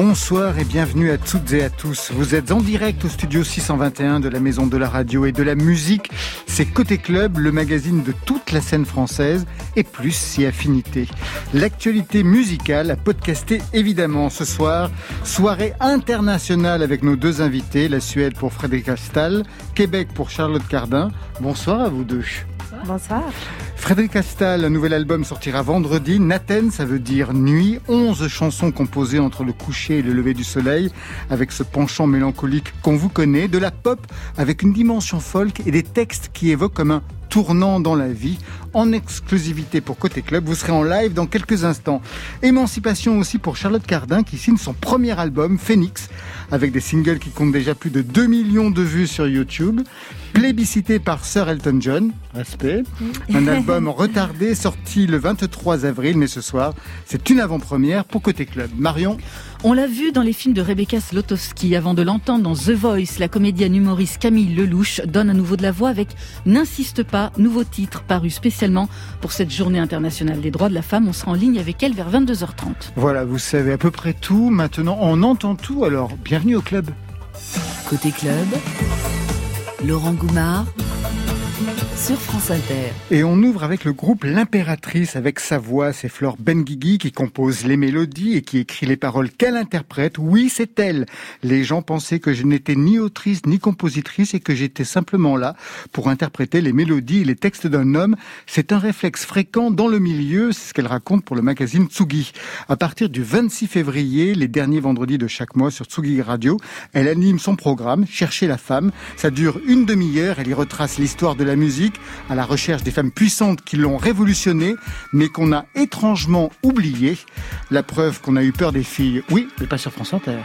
Bonsoir et bienvenue à toutes et à tous. Vous êtes en direct au studio 621 de la Maison de la Radio et de la Musique. C'est Côté Club, le magazine de toute la scène française et plus si affinité. L'actualité musicale à podcaster évidemment ce soir. Soirée internationale avec nos deux invités, la Suède pour Frédéric Astal, Québec pour Charlotte Cardin. Bonsoir à vous deux. Bonsoir. Frédéric Astal, un nouvel album sortira vendredi. Naten, ça veut dire nuit. Onze chansons composées entre le coucher et le lever du soleil, avec ce penchant mélancolique qu'on vous connaît. De la pop avec une dimension folk et des textes qui évoquent comme un tournant dans la vie, en exclusivité pour Côté Club. Vous serez en live dans quelques instants. Émancipation aussi pour Charlotte Cardin qui signe son premier album, Phoenix, avec des singles qui comptent déjà plus de 2 millions de vues sur YouTube. Plébiscité par Sir Elton John, respect. Un album retardé sorti le 23 avril, mais ce soir, c'est une avant-première pour Côté Club. Marion on l'a vu dans les films de Rebecca Slotowski avant de l'entendre dans The Voice. La comédienne humoriste Camille Lelouch donne à nouveau de la voix avec N'insiste pas, nouveau titre paru spécialement pour cette journée internationale des droits de la femme. On sera en ligne avec elle vers 22h30. Voilà, vous savez à peu près tout. Maintenant, on entend tout. Alors, bienvenue au club. Côté club, Laurent Goumard sur France Inter. Et on ouvre avec le groupe L'Impératrice, avec sa voix, c'est Flore Benguigui qui compose les mélodies et qui écrit les paroles qu'elle interprète. Oui, c'est elle. Les gens pensaient que je n'étais ni autrice ni compositrice et que j'étais simplement là pour interpréter les mélodies et les textes d'un homme. C'est un réflexe fréquent dans le milieu, c'est ce qu'elle raconte pour le magazine Tsugi. À partir du 26 février, les derniers vendredis de chaque mois sur Tsugi Radio, elle anime son programme Chercher la femme. Ça dure une demi-heure, elle y retrace l'histoire de la musique à la recherche des femmes puissantes qui l'ont révolutionné, mais qu'on a étrangement oublié. La preuve qu'on a eu peur des filles, oui, mais pas sur France Inter.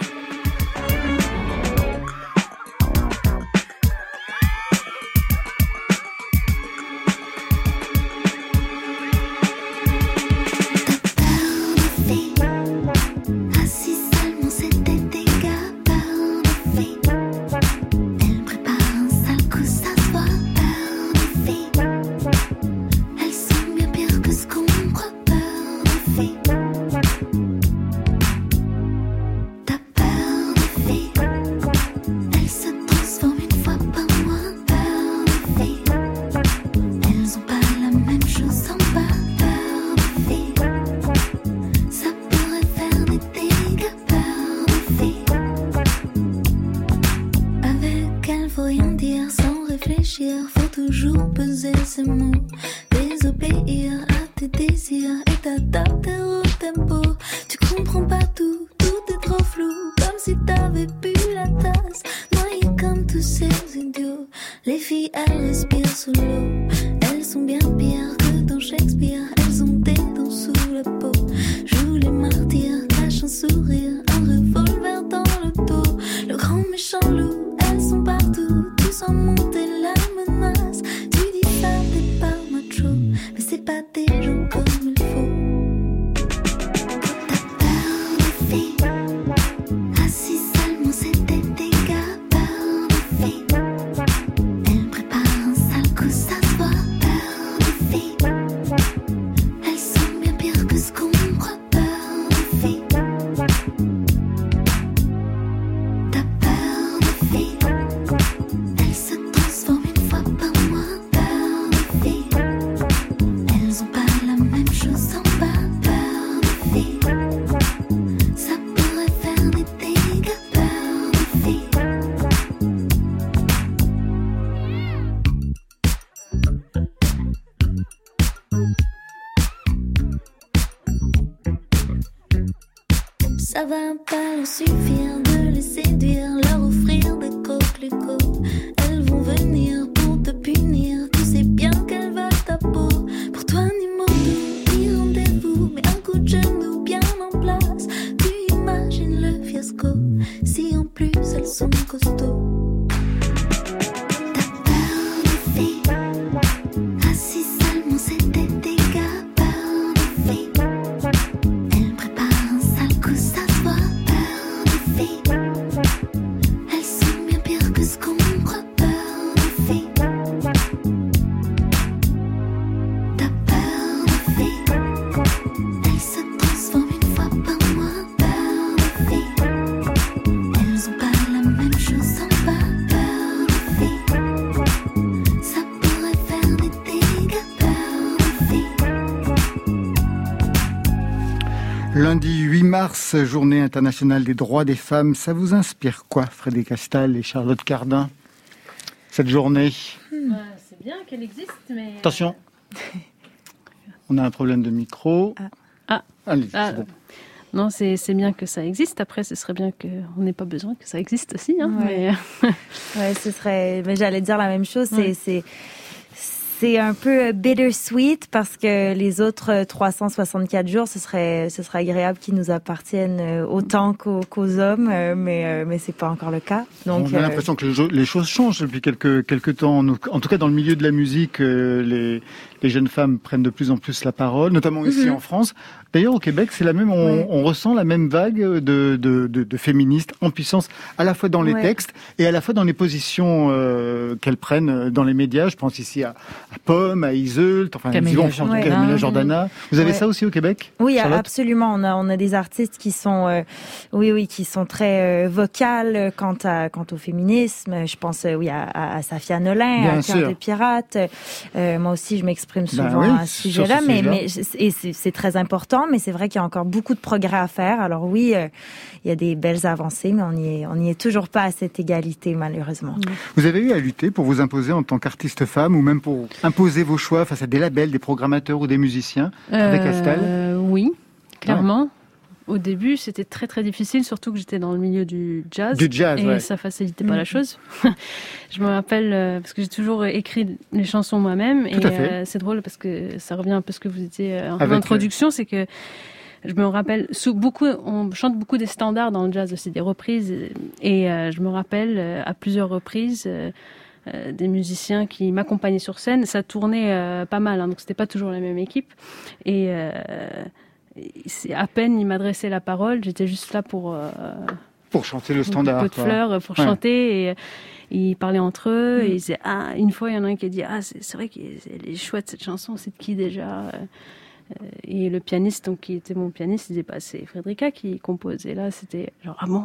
Lundi 8 mars, journée internationale des droits des femmes. Ça vous inspire quoi, Frédéric Castal et Charlotte Cardin, cette journée? Hmm. Bah, c'est bien qu'elle existe, mais... Attention, on a un problème de micro. Ah. Allez, ah. bon. Non, c'est bien que ça existe. Après, ce serait bien qu'on n'ait pas besoin que ça existe aussi. Hein, ouais. ouais, ce serait. Mais j'allais dire la même chose. C'est c'est un peu bittersweet parce que les autres 364 jours, ce serait, ce serait agréable qu'ils nous appartiennent euh, autant qu'aux hommes, euh, mais, euh, mais c'est pas encore le cas. Donc, on a l'impression que les choses changent depuis quelques, quelques temps. En tout cas, dans le milieu de la musique, les, les jeunes femmes prennent de plus en plus la parole, notamment ici mhm. en France. D'ailleurs, au Québec, c'est la même, on, ressent la même vague de, de, de, féministes en puissance, à la fois dans les textes et à la fois dans les positions euh, qu'elles prennent dans les médias. Je pense ici à, à Pomme, à Iseult, enfin, Camélia Jordana. Jordana. Vous avez ça aussi au Québec Oui, absolument. On a, on a des artistes qui sont, euh, oui, oui, qui sont très euh, vocales quant à, quant au féminisme. Je pense, oui, à, à, Safia Nolin, à Cœur de Pirate. moi aussi, je m'exprime ben souvent à ce sujet-là, mais, mais et c'est très important mais c'est vrai qu'il y a encore beaucoup de progrès à faire. Alors oui, euh, il y a des belles avancées, mais on n'y est, on est toujours pas à cette égalité, malheureusement. Vous avez eu à lutter pour vous imposer en tant qu'artiste femme, ou même pour imposer vos choix face à des labels, des programmateurs ou des musiciens, avec euh, Oui, clairement. Au début, c'était très très difficile, surtout que j'étais dans le milieu du jazz. Du jazz, Et ça facilitait pas la mm. chose. je me rappelle, euh, parce que j'ai toujours écrit les chansons moi-même. Et euh, c'est drôle parce que ça revient un peu à ce que vous étiez euh, en introduction, c'est que je me rappelle, sous beaucoup, on chante beaucoup des standards dans le jazz aussi, des reprises. Et je me rappelle à plusieurs reprises. des musiciens qui m'accompagnaient sur scène. Ça tournait pas mal, hein, donc c'était pas toujours la même équipe. Et c'est à peine il m'adressait la parole, j'étais juste là pour euh, pour chanter le standard. Un peu de fleurs pour chanter et euh, ils parlaient entre eux et mm. ils disaient ah une fois il y en a un qui a dit ah c'est vrai qu'elle est chouette cette chanson c'est de qui déjà euh, et le pianiste donc qui était mon pianiste il disait bah c'est Frédérica qui compose et là c'était genre ah bon?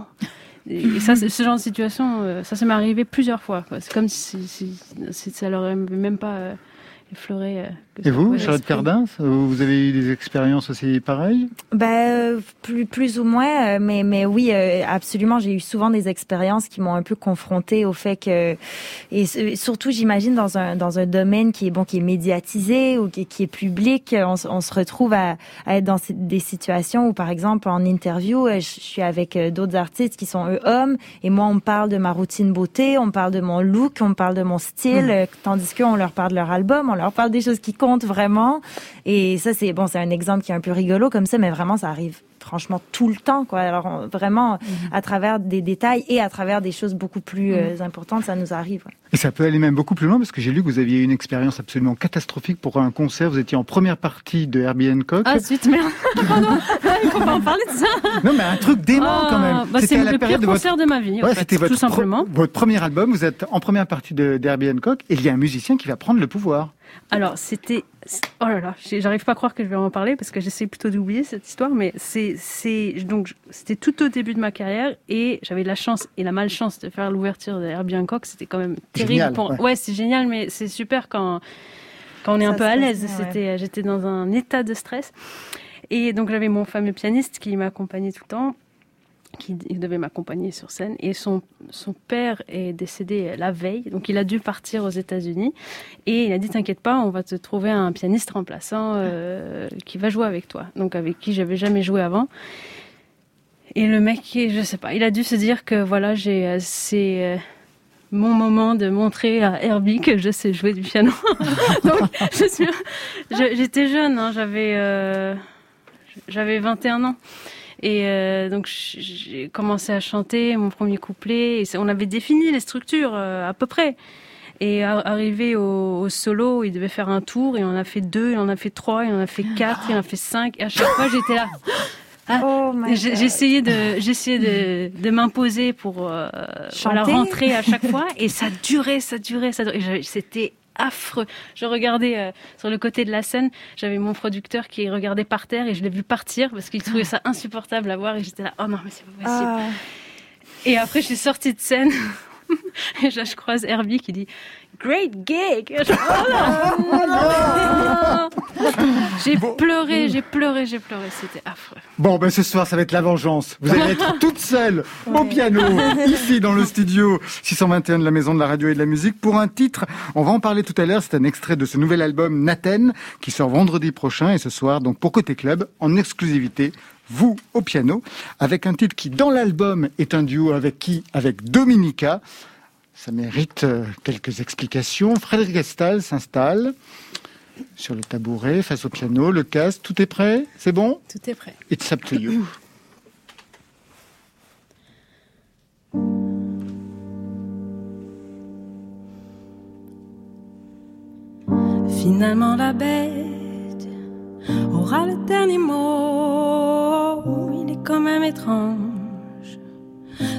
Et ça ce genre de situation ça ça m'est arrivé plusieurs fois c'est comme si, si, si, ça leur avait même pas euh, Et vous, Charlotte Cardin, vous avez eu des expériences aussi pareilles? Ben, plus, plus ou moins, euh, mais, mais oui, absolument. J'ai eu souvent des expériences qui m'ont un peu confrontée au fait que, et surtout, j'imagine dans un dans un domaine qui est bon, qui est médiatisé ou qui, qui est public, on, on, se retrouve à, à, être dans des situations où, par exemple, en interview, je suis avec d'autres artistes qui sont eux hommes, et moi, on me parle de ma routine beauté, on me parle de mon look, on me parle de mon style, mmh. tandis qu'on leur parle de leur album, on leur parle des choses qui comptent vraiment. Et ça, c'est bon, c'est un exemple qui est un peu rigolo comme ça, mais vraiment, ça arrive franchement tout le temps quoi. Alors vraiment mhm. à travers des détails et à travers des choses beaucoup plus mhm. euh, importantes ça nous arrive et ça peut aller même beaucoup plus loin parce que j'ai lu que vous aviez une expérience absolument catastrophique pour un concert. Vous étiez en première partie de Herbie Hancock. Ah zut merde. Pardon. Il faut pas en parler de ça. Non mais un truc dément quand même. bah, c'est le pire concert de ma vie ouais, c'était tout simplement. votre premier album. Vous êtes en première partie de, Herbie Hancock et il y a un musicien qui va prendre le pouvoir. Alors, c'était. Oh là là, j'arrive pas à croire que je vais en parler parce que j'essaie plutôt d'oublier cette histoire, mais c'est. Donc, c'était tout au début de ma carrière et j'avais la chance et la malchance de faire l'ouverture de Herbie Hancock. C'était quand même terrible. pour... ouais, c'est génial, mais c'est super quand, quand on est un peu à l'aise. C'était, J'étais dans un état de stress. Et donc, j'avais mon fameux pianiste qui m'accompagnait tout le temps qui devait m'accompagner sur scène. Et son, son père est décédé la veille, donc il a dû partir aux États-Unis. Et il a dit T'inquiète pas, on va te trouver un pianiste remplaçant euh, qui va jouer avec toi. Donc avec qui j'avais jamais joué avant. Et le mec, je sais pas, il a dû se dire que voilà, j'ai euh, c'est euh, mon moment de montrer à Herbie que je sais jouer du piano. donc j'étais jeune, hein, j'avais j'avais 21 ans. Et euh, donc j'ai commencé à chanter mon premier couplet. Et on avait défini les structures euh, à peu près. Et arrivé au, solo, il devait faire un tour. Et on a fait deux, il en a fait trois, il en a fait quatre, il en a fait cinq. Et à chaque fois, j'étais là. Ah, oh j'essayais de j'essayais de, de m'imposer pour euh, la rentrer à chaque fois et ça durait ça durait ça durait c'était affreux. Je regardais euh, sur le côté de la scène, j'avais mon producteur qui regardait par terre et je l'ai vu partir parce qu'il trouvait ça insupportable à voir et j'étais là, oh non, mais c'est pas possible. Ah. Et après, je suis sortie de scène Et là, je croise Herbie qui dit Great gig J'ai pleuré, j'ai pleuré, j'ai pleuré. C'était affreux. Bon, ben ce soir, ça va être la vengeance. Vous allez être toute seule au piano, ici dans le studio 621 de la Maison de la Radio et de la Musique, pour un titre. On va en parler tout à l'heure. C'est un extrait de ce nouvel album Naten qui sort vendredi prochain et ce soir, donc pour Côté Club, en exclusivité vous au piano, avec un titre qui, dans l'album, est un duo avec qui? Avec Dominica. Ça mérite euh, quelques explications. Frédéric Gestal s'installe sur le tabouret, face au piano, le casque. Tout est prêt? C'est bon? Tout est prêt. It's up to you. Finalement, la bête aura le dernier mot. Il est quand même étrange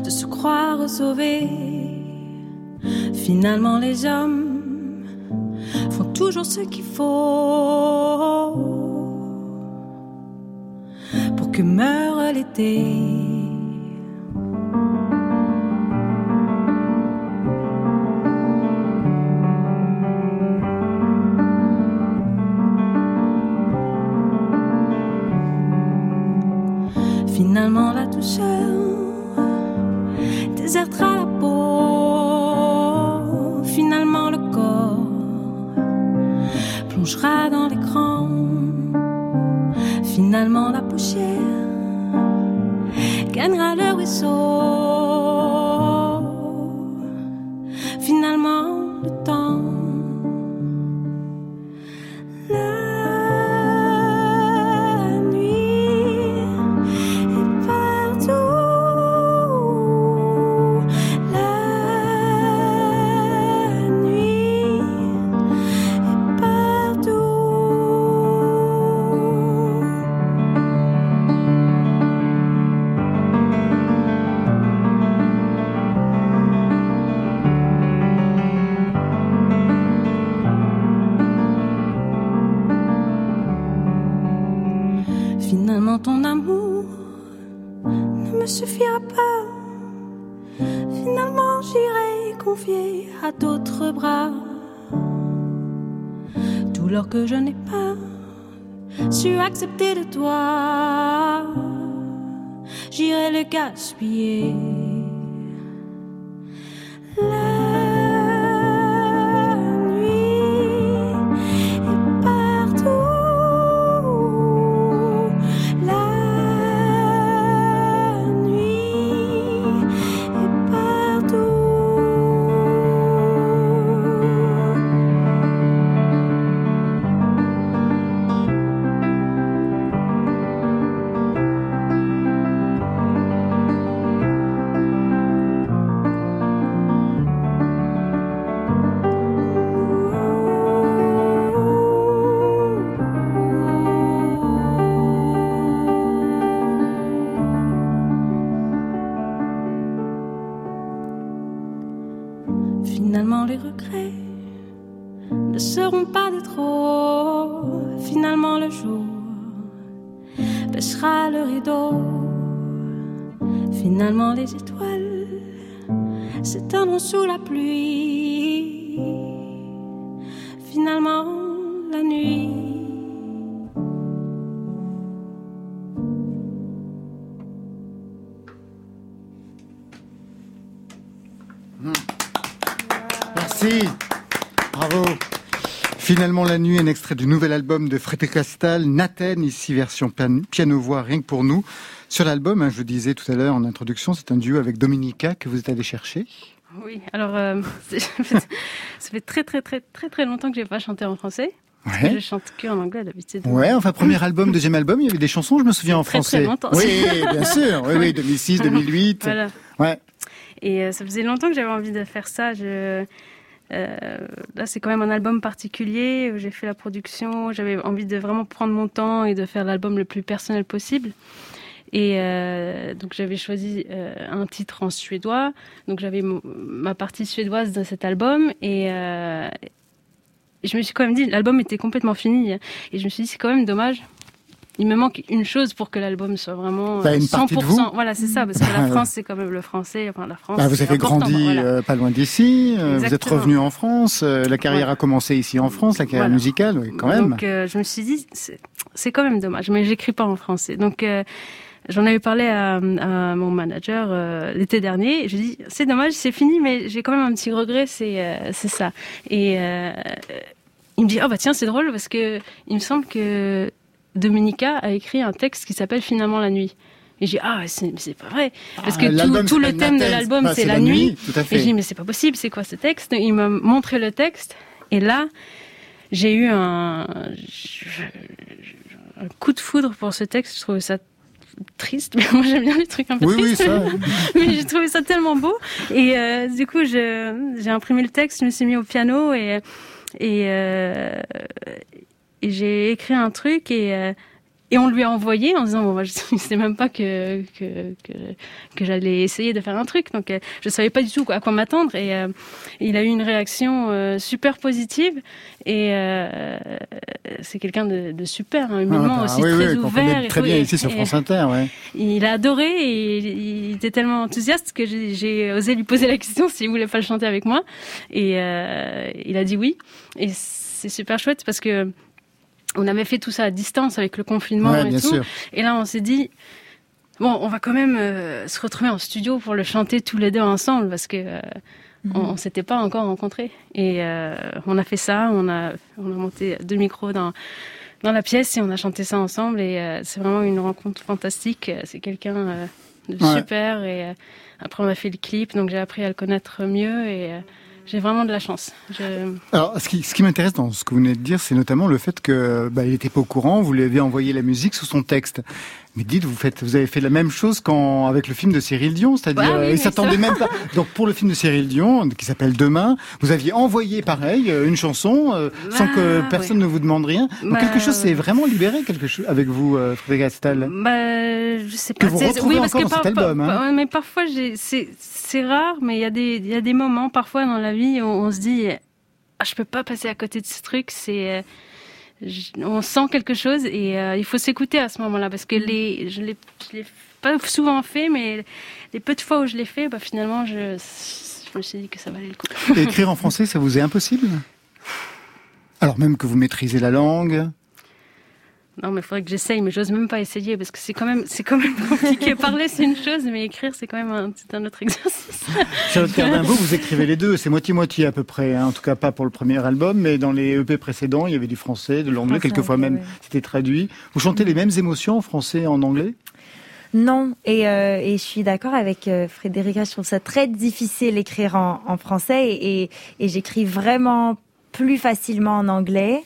de se croire sauvé. Finalement, les hommes font toujours ce qu'il faut pour que meure l'été. Finalement, la douceur désertera la peau. Finalement, le corps plongera dans l'écran. Finalement, la poussière gagnera le ruisseau. Finalement, les regrets ne seront pas de trop. Finalement, le jour baissera le rideau. Finalement, les étoiles s'éteindront sous la pluie. Finalement, la nuit. Finalement, la nuit, un extrait du nouvel album de Frédéric Castal, Naten, ici version pian- piano-voix, rien que pour nous. Sur l'album, hein, je vous disais tout à l'heure en introduction, c'est un duo avec Dominica que vous êtes allé chercher. Oui, alors euh, ça fait très très très très très longtemps que j'ai pas chanté en français. Que Je Ouais. chante que en anglais d'habitude. Ouais, enfin, premier album, deuxième album, il y avait des chansons, je me souviens, en Très, très français. longtemps. Oui, bien sûr. Oui, oui, 2006, 2008. Voilà. Ouais. Et euh, ça faisait longtemps que j'avais envie de faire ça. Je, là, c'est quand même un album particulier j'ai fait la production. J'avais envie de vraiment prendre mon temps et de faire l'album le plus personnel possible. Et euh, donc j'avais choisi euh, un titre en suédois. Donc j'avais ma partie suédoise dans cet album et euh, je me suis quand même dit l'album était complètement fini et je me suis dit c'est quand même dommage il me manque une chose pour que l'album soit vraiment Bah, une partie de vous. 100%. Voilà, c'est ça, parce que la France, c'est quand même le français. Enfin, la France. Bah, vous avez grandi voilà. euh, pas loin d'ici, euh, vous êtes revenu en France, euh, la carrière a commencé ici en France, la carrière Voilà. musicale, oui, quand même. Donc, euh, je me suis dit, c'est quand même dommage, mais j'écris pas en français. Donc, euh, j'en avais parlé à, à mon manager euh, l'été dernier. Je dis, c'est dommage, c'est fini, mais j'ai quand même un petit regret, c'est euh, c'est ça. Et euh, il me dit, oh bah tiens, c'est drôle parce que il me semble que Dominica a écrit un texte qui s'appelle Finalement la nuit. Et j'ai dit, ah, c'est pas vrai. Parce Ah, que l'album tout, tout le thème de l'album, c'est la, nuit. Et j'ai dit, mais c'est pas possible, c'est quoi ce texte? Il m'a montré le texte, et là, j'ai eu un, coup de foudre pour ce texte. Je trouvais ça triste, mais moi j'aime bien les trucs un peu Oui, oui, tristes. ça. mais j'ai trouvé ça tellement beau. Et euh, du coup, j'ai imprimé le texte, je me suis mis au piano et, et, euh, et j'ai écrit un truc et, euh, et on lui a envoyé en disant bon, moi, je ne sais même pas que, que, que, que j'allais essayer de faire un truc. Donc euh, je savais pas du tout à quoi m'attendre. Et euh, il a eu une réaction euh, super positive. Et euh, c'est quelqu'un de, de super, hein, humainement Ah, bah, aussi oui, très oui, ouvert. très bien Et- ici sur France Inter, ouais. il a adoré et il, il était tellement enthousiaste que j'ai- j'ai osé lui poser la question s'il voulait pas le chanter avec moi. Et euh, il a dit oui. Et c'est super chouette parce que on avait fait tout ça à distance avec le confinement Ouais, et bien tout. sûr. Et là, on s'est dit, bon, on va quand même euh, se retrouver en studio pour le chanter tous les deux ensemble parce que euh, on, on s'était pas encore rencontrés. Et euh, on a fait ça, on a, on a monté deux micros dans dans la pièce et on a chanté ça ensemble. Et euh, c'est vraiment une rencontre fantastique. C'est quelqu'un euh, de Ouais. super. Et euh, après, on a fait le clip, donc j'ai appris à le connaître mieux et euh, j'ai vraiment de la chance. Je... Alors, ce qui, ce qui m'intéresse dans ce que vous venez de dire, c'est notamment le fait que bah, il n'était pas au courant. Vous lui avez envoyé la musique sous son texte. Mais dites, vous faites, vous avez fait la même chose quand avec le film de Cyril Dion, c'est-à-dire, Ah oui, euh, il s'attendait même pas. Donc pour le film de Cyril Dion, qui s'appelle Demain, vous aviez envoyé pareil euh, une chanson euh, sans que Ah, personne ne vous demande rien. Donc Bah, quelque chose s'est vraiment libéré, quelque chose avec vous, euh, Frédéric Astal. Bah, je sais Que pas. vous C'est- retrouvez oui, parce encore que dans cet par- par- album, hein. par- mais parfois, c'est rare, mais il y a des il y a des moments parfois dans la vie on se dit, ah, je peux pas passer à côté de ce truc. C'est euh, on sent quelque chose et euh, il faut s'écouter à ce moment-là parce que les je l'ai je l'ai pas souvent fait, mais les peu de fois où je l'ai fait, bah finalement, je je me suis dit que ça valait le coup. Et écrire en français, ça vous est impossible? Alors même que vous maîtrisez la langue. Non, mais il faudrait que j'essaye, mais j'ose même pas essayer parce que c'est quand même, c'est quand même compliqué. Parler, c'est une chose, mais écrire, c'est quand même un, c'est un autre exercice. Charlotte Cardinveau, vous écrivez les deux, c'est moitié-moitié à peu près, hein. en tout cas pas pour le premier album, mais dans les EP précédents, il y avait du français, de l'anglais, quelquefois même ouais. c'était traduit. Vous chantez les mêmes émotions en français et en anglais? Non, et, euh, et je suis d'accord avec euh, Frédérica, je trouve ça très difficile d'écrire en, en français et, et, et j'écris vraiment plus facilement en anglais.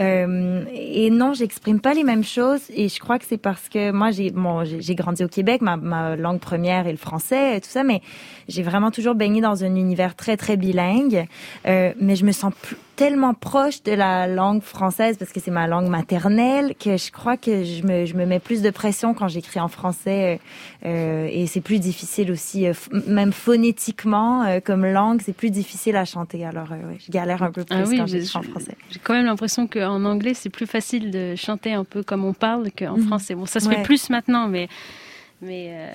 Euh, et non, j'exprime pas les mêmes choses et je crois que c'est parce que moi j'ai bon, j'ai grandi au Québec, ma, ma langue première est le français et tout ça, mais j'ai vraiment toujours baigné dans un univers très très bilingue. Euh, mais je me sens plus- tellement proche de la langue française parce que c'est ma langue maternelle que je crois que je me, je me mets plus de pression quand j'écris en français euh, euh, et c'est plus difficile aussi, euh, même phonétiquement euh, comme langue, c'est plus difficile à chanter. Alors euh, ouais, je galère un peu plus Ah oui, quand j'écris en français. J'ai quand même l'impression qu'en anglais, c'est plus facile de chanter un peu comme on parle qu'en Mhm. français. Bon, ça se Ouais. fait plus maintenant, mais, mais, euh,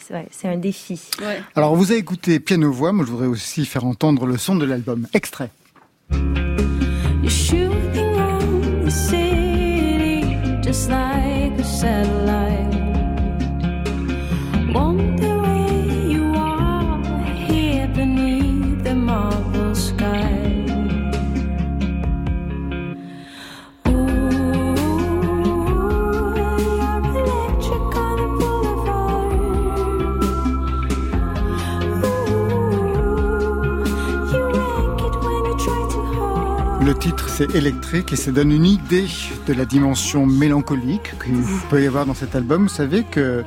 c'est ouais, c'est un défi. ouais. Alors vous a écouté piano-voix, moi je voudrais aussi faire entendre le son de l'album. Extrait. You're shooting around the city just like a satellite. Titre c'est électrique et ça donne une idée de la dimension mélancolique qu'il peut y avoir dans cet album. Vous savez que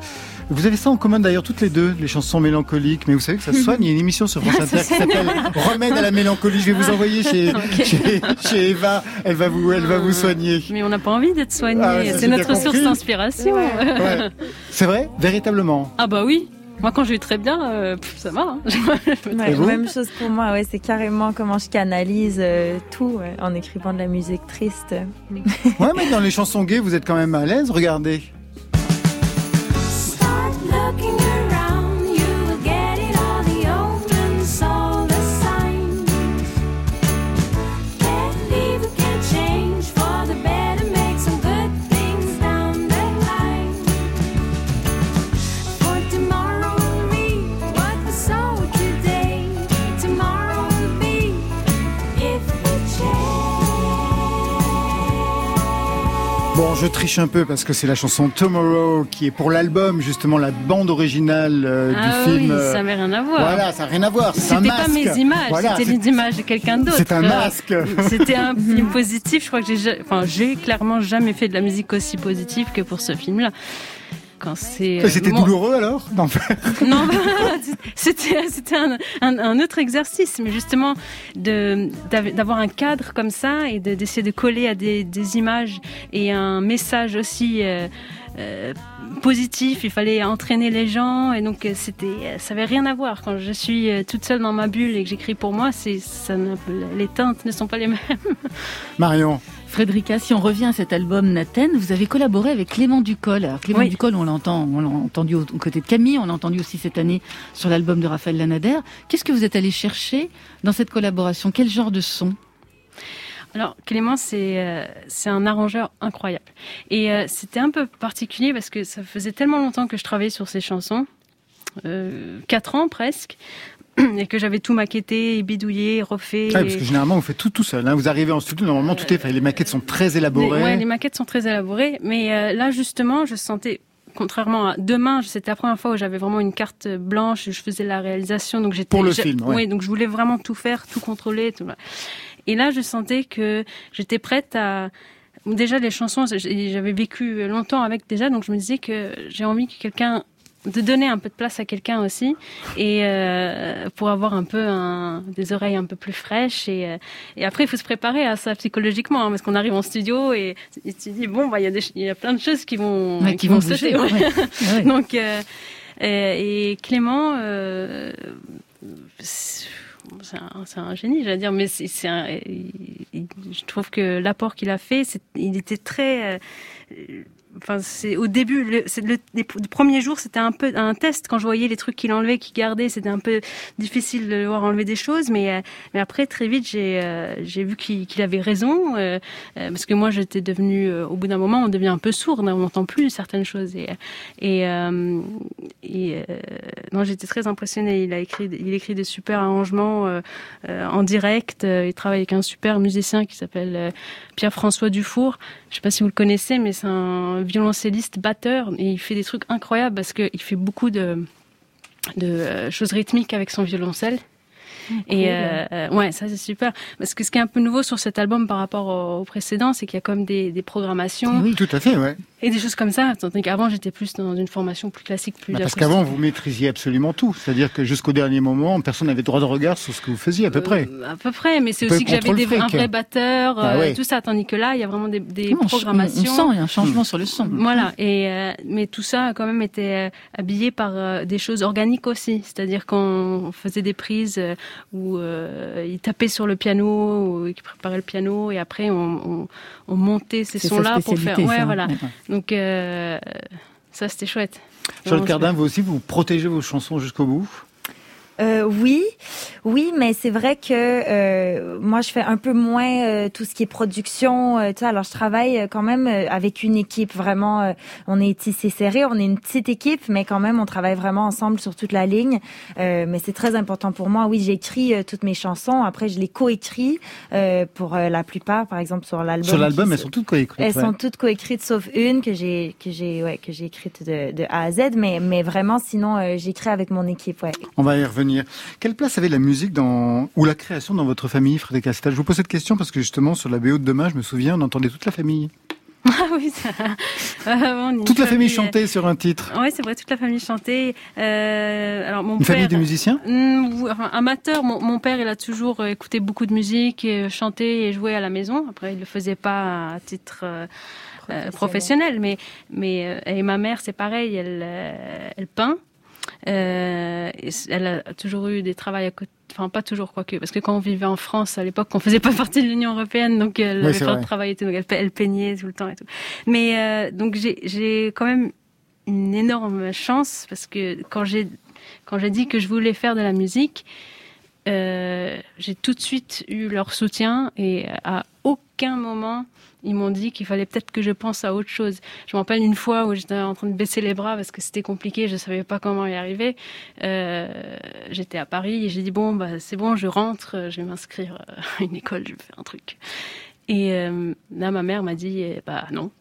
vous avez ça en commun d'ailleurs toutes les deux, les chansons mélancoliques, mais vous savez que ça soigne. Il y a une émission sur France Inter qui s'appelle Remède à la mélancolie. Je vais vous envoyer chez, chez, chez Eva. Elle va vous, elle va vous soigner. Mais on n'a pas envie d'être soigné. Ah c'est notre source d'inspiration. Ouais. C'est vrai, véritablement. Ah bah oui. Moi, quand je vais très bien, euh, ça va. Hein. Ouais, même chose pour moi. Ouais, c'est carrément comment je canalise euh, tout ouais, en écrivant de la musique triste. Ouais, mais dans les chansons gays, vous êtes quand même à l'aise. Regardez. Start Bon, je triche un peu parce que c'est la chanson Tomorrow qui est pour l'album, justement, la bande originale euh, Ah du oui, film. euh, ça n'avait rien à voir. Voilà, ça n'a rien à voir. C'était pas mes images, Voilà, c'était les images de quelqu'un d'autre. C'est un Euh, masque. C'était un film positif. Je crois que j'ai, ja- enfin, j'ai clairement jamais fait de la musique aussi positive que pour ce film-là. Quand c'est. Et C'était douloureux alors? D'en faire Non, c'était un, un, un autre exercice, mais justement d'avoir un cadre comme ça et de- d'essayer de coller à des, des images et un message aussi. euh, euh, positif, il fallait entraîner les gens et donc euh, c'était, ça avait rien à voir. Quand je suis euh, toute seule dans ma bulle et que j'écris pour moi, c'est, ça ne- les teintes ne sont pas les mêmes. Marion, Frédérica, si on revient à cet album Naten, vous avez collaboré avec Clément Ducol. Alors Clément Oui. Ducol, on l'entend, on l'a entendu aux côtés de Camille, on l'a entendu aussi cette année sur l'album de Raphaël Lanader. Qu'est-ce que vous êtes allé chercher dans cette collaboration? Quel genre de son? Alors Clément, c'est euh, c'est un arrangeur incroyable. Et euh, c'était un peu particulier parce que ça faisait tellement longtemps que je travaillais sur ces chansons, euh, quatre ans presque, et que j'avais tout maquetté, bidouillé, refait. Ah, parce que généralement vous faites tout tout seul. hein. Vous arrivez en studio, normalement tout est fait. Les maquettes sont très élaborées. ouais, les maquettes sont très élaborées, mais euh, là justement, je sentais contrairement à demain, c'était la première fois où j'avais vraiment une carte blanche, je faisais la réalisation, donc j'étais Pour le film, ouais. Oui, donc je voulais vraiment tout faire, tout contrôler, tout. Et là, je sentais que j'étais prête à déjà les chansons, j'avais vécu longtemps avec déjà, donc je me disais que j'ai envie que quelqu'un de donner un peu de place à quelqu'un aussi et euh, pour avoir un peu un, des oreilles un peu plus fraîches et, euh, et après il faut se préparer à ça psychologiquement hein, parce qu'on arrive en studio et, et tu dis bon bah il y a des y a plein de choses qui vont Ouais, qui vont sauter bouger, ouais. ouais. Ouais. donc euh, euh, et Clément euh, c'est un, c'est un génie, j'allais dire, mais c'est, je trouve que l'apport qu'il a fait, c'est, il était très, euh, enfin, c'est au début, le, le, les pr- les premiers jours, c'était un peu un test quand je voyais les trucs qu'il enlevait, qu'il gardait, c'était un peu difficile de le voir enlever des choses, mais, euh, après très vite, j'ai, euh, vu qu'il, avait raison, euh, parce que moi, j'étais devenue, au bout d'un moment, on devient un peu sourde, on n'entend plus certaines choses, et, non, j'étais très impressionnée. Il a écrit, il écrit des super arrangements en direct. Il travaille avec un super musicien qui s'appelle Pierre-François Dufour. Je sais pas si vous le connaissez, mais c'est un violoncelliste batteur et il fait des trucs incroyables parce qu'il fait beaucoup de de euh, choses rythmiques avec son violoncelle. Et euh, euh, ouais, ça c'est super. Parce que ce qui est un peu nouveau sur cet album par rapport au, au précédent, c'est qu'il y a comme des, des programmations Oui. Tout à fait, ouais. Et des choses comme ça. Tandis qu'avant, j'étais plus dans une formation plus classique, plus Bah, parce qu'avant vous maîtrisiez absolument tout. C'est-à-dire que jusqu'au dernier moment, personne n'avait droit de regard sur ce que vous faisiez à peu près. Euh, à peu près, mais c'est aussi que j'avais des, un vrai batteur, Ah euh, ouais. tout ça. Tandis que là, il y a vraiment des, des Oui, on, on- programmations. on sent, il y a un changement sur le son. Voilà, et euh, mais tout ça a quand même été euh, habillé par euh, des choses organiques aussi, c'est-à-dire qu'on faisait des prises où euh, il tapait sur le piano, ou il préparait le piano, et après on, on, on montait ces sons-là pour faire. Ouais, ça. voilà. Donc euh, ça c'était chouette. Charles Cardin, vous aussi, vous protégez vos chansons jusqu'au bout? Euh, oui, oui, mais c'est vrai que euh, moi je fais un peu moins euh, tout ce qui est production. euh, alors je travaille euh, quand même euh, avec une équipe vraiment. euh, on est tissé serré, on est une petite équipe, mais quand même on travaille vraiment ensemble sur toute la ligne. Euh, mais c'est très important pour moi. Oui, j'écris euh, toutes mes chansons. Après, je les coécris euh, pour la plupart, par exemple sur l'album. Sur l'album, elles sont toutes coécrites. elles ouais. sont toutes coécrites sauf une que j'ai que j'ai ouais que j'ai écrite de, de A à Z, mais mais vraiment sinon euh, j'écris avec mon équipe. Ouais. On va y revenir. Quelle place avait la musique dans ou la création dans votre famille, Frédéric Castal Je vous pose cette question parce que justement sur la BO de demain, je me souviens, on entendait toute la famille, Ah oui, ça... Est toute la famille euh, chanter sur un titre. Ouais, c'est vrai, toute la famille chantait. Euh, alors mon Une père. famille de musiciens? Ou- enfin, amateur. Mon, mon père, il a toujours euh, écouté beaucoup de musique, et, euh, chanté et joué à la maison. Après, il le faisait pas à titre euh, euh, professionnel, mais mais euh, et ma mère, c'est pareil. Elle euh, elle peint. Euh, elle a toujours eu des travaux à côté enfin pas toujours quoique parce que quand on vivait en France à l'époque on faisait pas partie de l'Union européenne donc elle avait pas de travail et tout donc elle, elle, peignait tout le temps et tout. Mais euh, donc j'ai quand même une énorme chance parce que quand j'ai quand j'ai dit que je voulais faire de la musique euh, j'ai tout de suite eu leur soutien et à aucun moment ils m'ont dit qu'il fallait peut-être que je pense à autre chose. Je me rappelle une fois où j'étais en train de baisser les bras parce que c'était compliqué, je savais pas comment y arriver. Euh, j'étais à Paris et j'ai dit bon bah c'est bon, je rentre, je vais m'inscrire à une école, je vais faire un truc. Et euh, là ma mère m'a dit eh, bah non.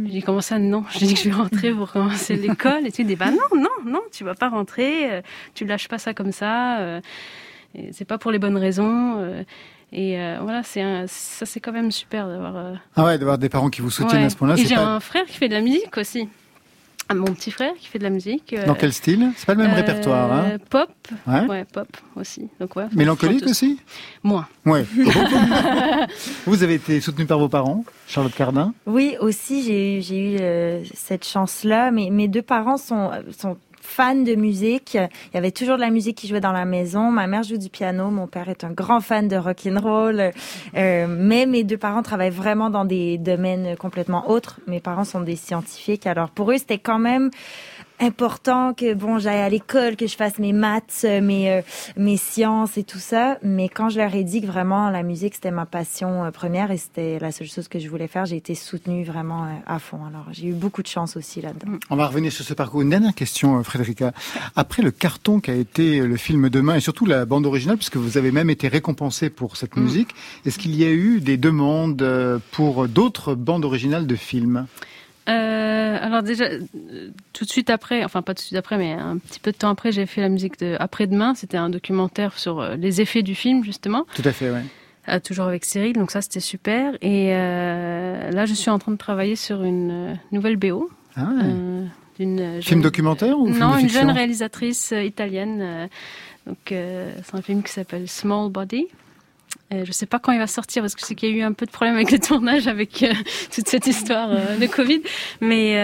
J'ai commencé à non? J'ai dit que je vais rentrer pour commencer l'école et tu dis bah non non non tu vas pas rentrer, euh, tu lâches pas ça comme ça. c'est pas pour les bonnes raisons. Et euh, voilà, c'est ça, c'est quand même super d'avoir. Euh, ah ouais, d'avoir des parents qui vous soutiennent à ce point-là. Et j'ai un frère qui fait de la musique aussi. Ah, mon petit frère qui fait de la musique. Euh, Dans quel style? C'est pas le même répertoire, hein? Pop. Ouais. pop aussi. Donc ouais. Mélancolique aussi? Moins. Ouais. vous avez été soutenu par vos parents, Charlotte Cardin? Oui, aussi j'ai eu cette chance-là. Mais mes deux parents sont sont fan de musique. Il y avait toujours de la musique qui jouait dans la maison. Ma mère joue du piano. Mon père est un grand fan de rock and roll. Euh, mais mes deux parents travaillent vraiment dans des domaines complètement autres. Mes parents sont des scientifiques. Alors pour eux, c'était quand même important que bon j'aille à l'école, que je fasse mes maths, euh, mes euh, mes sciences et tout ça. Mais quand je leur ai dit que vraiment la musique c'était ma passion euh, première et c'était la seule chose que je voulais faire, j'ai été soutenue vraiment à fond. Alors j'ai eu beaucoup de chance aussi là-dedans. On va revenir sur ce parcours. Une dernière question, Frédérica. Après le carton qui a été le film Demain et surtout la bande originale, puisque vous avez même été récompensé pour cette mm. musique, est-ce qu'il y a eu des demandes pour d'autres bandes originales de films? Euh, alors déjà, euh, tout de suite après, enfin pas tout de suite après, mais un petit peu de temps après, j'ai fait la musique de Après-demain. C'était un documentaire sur euh, les effets du film, justement. Tout à fait, ouais. toujours avec Cyril, donc ça c'était super. Et là, je suis en train de travailler sur une nouvelle BO. Ah d'une film documentaire ou Non, une jeune réalisatrice italienne. donc c'est un film qui s'appelle Small Body. Euh, je ne sais pas quand il va sortir parce que c'est qu'il y a eu un peu de problème avec le tournage, avec euh, toute cette histoire euh, de Covid. Mais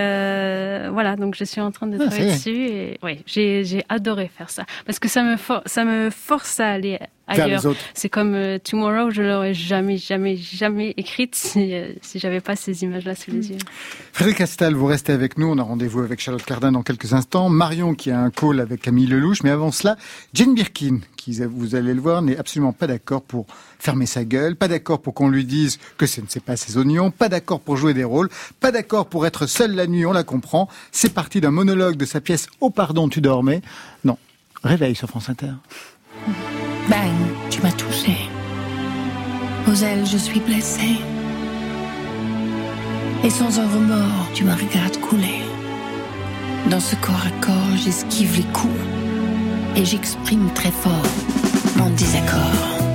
voilà, donc je suis en train de ah, travailler dessus et oui, j'ai adoré faire ça parce que ça me ça me force à aller ailleurs. C'est comme Tomorrow, je l'aurais jamais, jamais, jamais écrite si, si j'avais pas ces images-là sous les mm. yeux. Frédéric Castal, vous restez avec nous. On a rendez-vous avec Charlotte Cardin dans quelques instants. Marion qui a un call avec Camille Lelouch. Mais avant cela, Jane Birkin, qui, vous allez le voir, n'est absolument pas d'accord pour fermer sa gueule, pas d'accord pour qu'on lui dise que ce ne sait pas ses oignons, pas d'accord pour jouer des rôles, pas d'accord pour être seule la nuit, on la comprend. C'est parti d'un monologue de sa pièce Oh pardon, tu dormais. Non, réveille sur France Inter. Bang, tu m'as touché. Aux ailes, je suis blessée. Et sans un remords, tu me regardes couler. Dans ce corps à corps, j'esquive les coups. Et j'exprime très fort mon désaccord.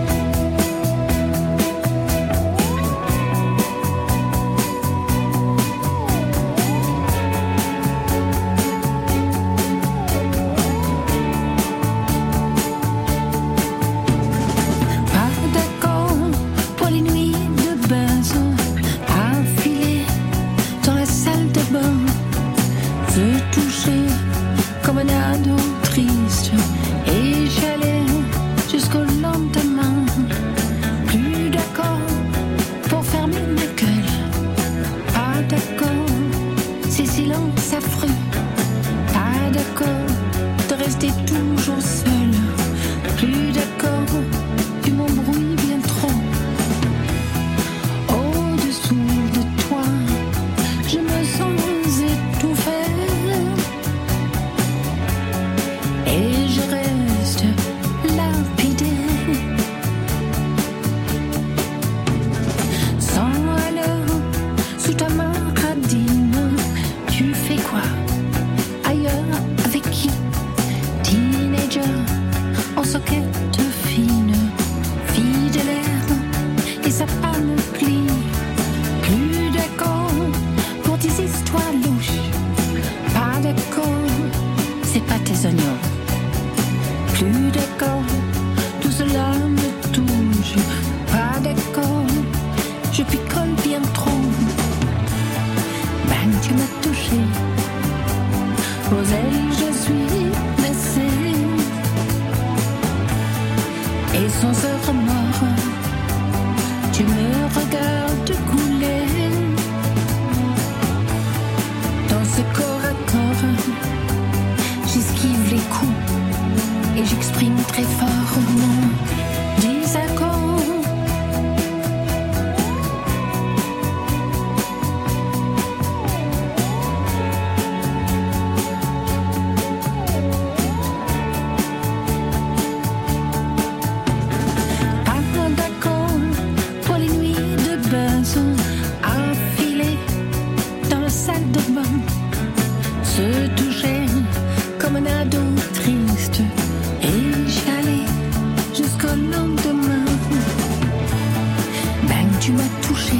Tu m'as touché.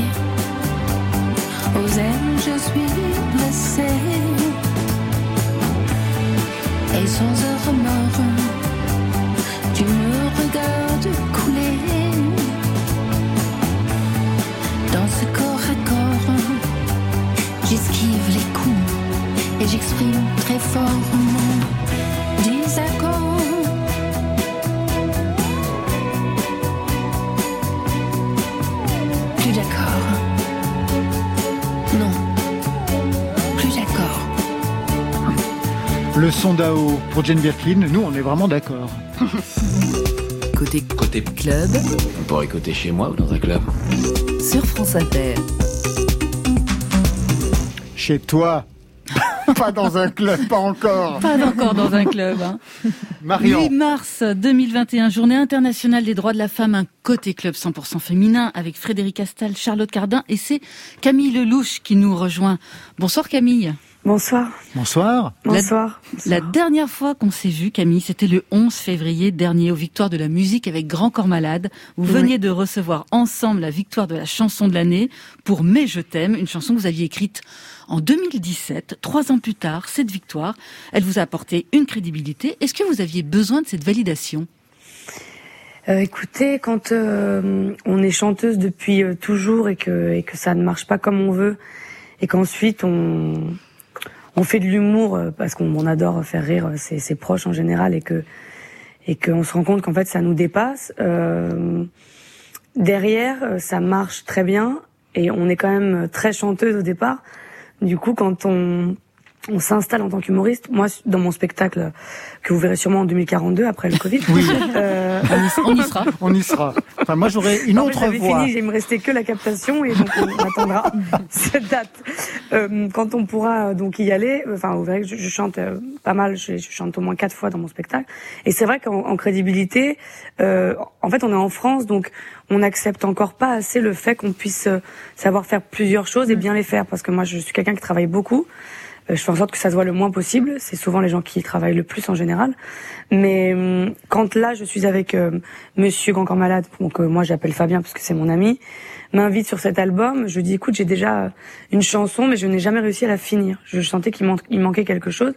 Aux ailes, je suis blessée. Et sans un remords. Tu me regardes couler dans ce corps à corps. J'esquive les coups et j'exprime très fort Le son d'Ao pour Jane Birkin, nous on est vraiment d'accord. Côté Côté club On pourrait écouter chez moi ou dans un club. sur France Inter. Chez toi Pas dans un club, pas encore Pas encore dans un club. Hein. Marion 8 mars 2021, journée internationale des droits de la femme, un côté club 100% féminin avec Frédéric Astal, Charlotte Cardin et c'est Camille Lelouch qui nous rejoint. Bonsoir Camille. Bonsoir. Bonsoir Bonsoir. La dernière fois qu'on s'est vu, Camille, c'était le 11 février dernier aux Victoires de la musique avec Grand Corps Malade. Vous Oui. veniez de recevoir ensemble la victoire de la chanson de l'année pour Mais je t'aime, une chanson que vous aviez écrite en 2017. Trois ans plus tard, cette victoire, elle vous a apporté une crédibilité. Est-ce que vous aviez besoin de cette validation? Euh, écoutez, quand euh, on est chanteuse depuis euh, toujours et que, et que ça ne marche pas comme on veut, et qu'ensuite on, on fait de l'humour euh, parce qu'on on adore faire rire euh, ses, ses proches en général et que et qu'on se rend compte qu'en fait ça nous dépasse. euh, derrière, euh, ça marche très bien et on est quand même très chanteuse au départ. Du coup, quand on on s'installe en tant qu'humoriste. Moi, dans mon spectacle que vous verrez sûrement en 2042 après le Covid. Oui. euh, on y, on y sera. On y sera. Enfin, moi j'aurais une fait, autre j'avais voix. fini, il me restait que la captation et donc on attendra cette date. Euh, quand on pourra euh, donc y aller, euh, enfin vous verrez que je, je chante euh, pas mal, je, je chante au moins quatre fois dans mon spectacle. Et c'est vrai qu'en en crédibilité, euh, en fait on est en France donc on n'accepte encore pas assez le fait qu'on puisse savoir faire plusieurs choses et bien les faire parce que moi je suis quelqu'un qui travaille beaucoup. Euh, Je fais en sorte que ça se voit le moins possible. C'est souvent les gens qui travaillent le plus en général. Mais hum, quand là, je suis avec euh, Monsieur Grand Corps Malade, donc euh, moi j'appelle Fabien parce que c'est mon ami, m'invite sur cet album. Je dis écoute, j'ai déjà une chanson, mais je n'ai jamais réussi à la finir. Je sentais qu'il il manquait quelque chose.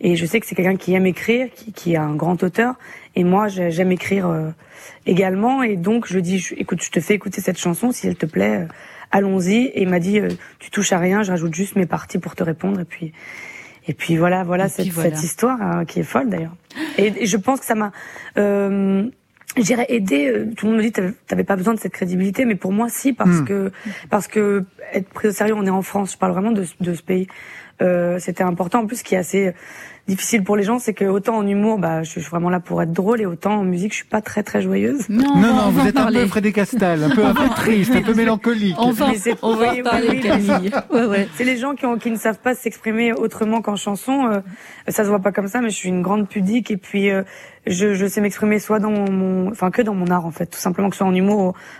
Et je sais que c'est quelqu'un qui aime écrire, qui, qui est un grand auteur. Et moi, j'ai- j'aime écrire euh, également. Et donc, je dis, je- écoute, je te fais écouter cette chanson, si elle te plaît, euh, allons-y. Et il m'a dit, euh, tu touches à rien, je rajoute juste mes parties pour te répondre. Et puis, et puis voilà, voilà Et cette, puis voilà. cette histoire hein, qui est folle d'ailleurs. Et, et je pense que ça m'a, euh, je dirais aidé. euh, Tout le monde me dit, t'avais pas besoin de cette crédibilité, mais pour moi, si, parce Hmm. que parce que être pris au sérieux, on est en France. Je parle vraiment de, ce- de ce pays. Euh, C'était important. En plus, qui est assez difficile pour les gens, c'est que autant en humour, bah, je suis vraiment là pour être drôle, et autant en musique, je suis pas très très joyeuse. Non, on Non, vous êtes un peu Frédéric Castal, un peu, un peu triste, un peu mélancolique. On va, Mais c'est- on va oui, parler, oui. Ouais, ouais. C'est les gens qui, ont, qui ne savent pas s'exprimer autrement qu'en chanson. euh, ça se voit pas comme ça, mais je suis une grande pudique et puis euh, je, je sais m'exprimer soit dans mon, enfin que dans mon art en fait, tout simplement que ce soit en humour,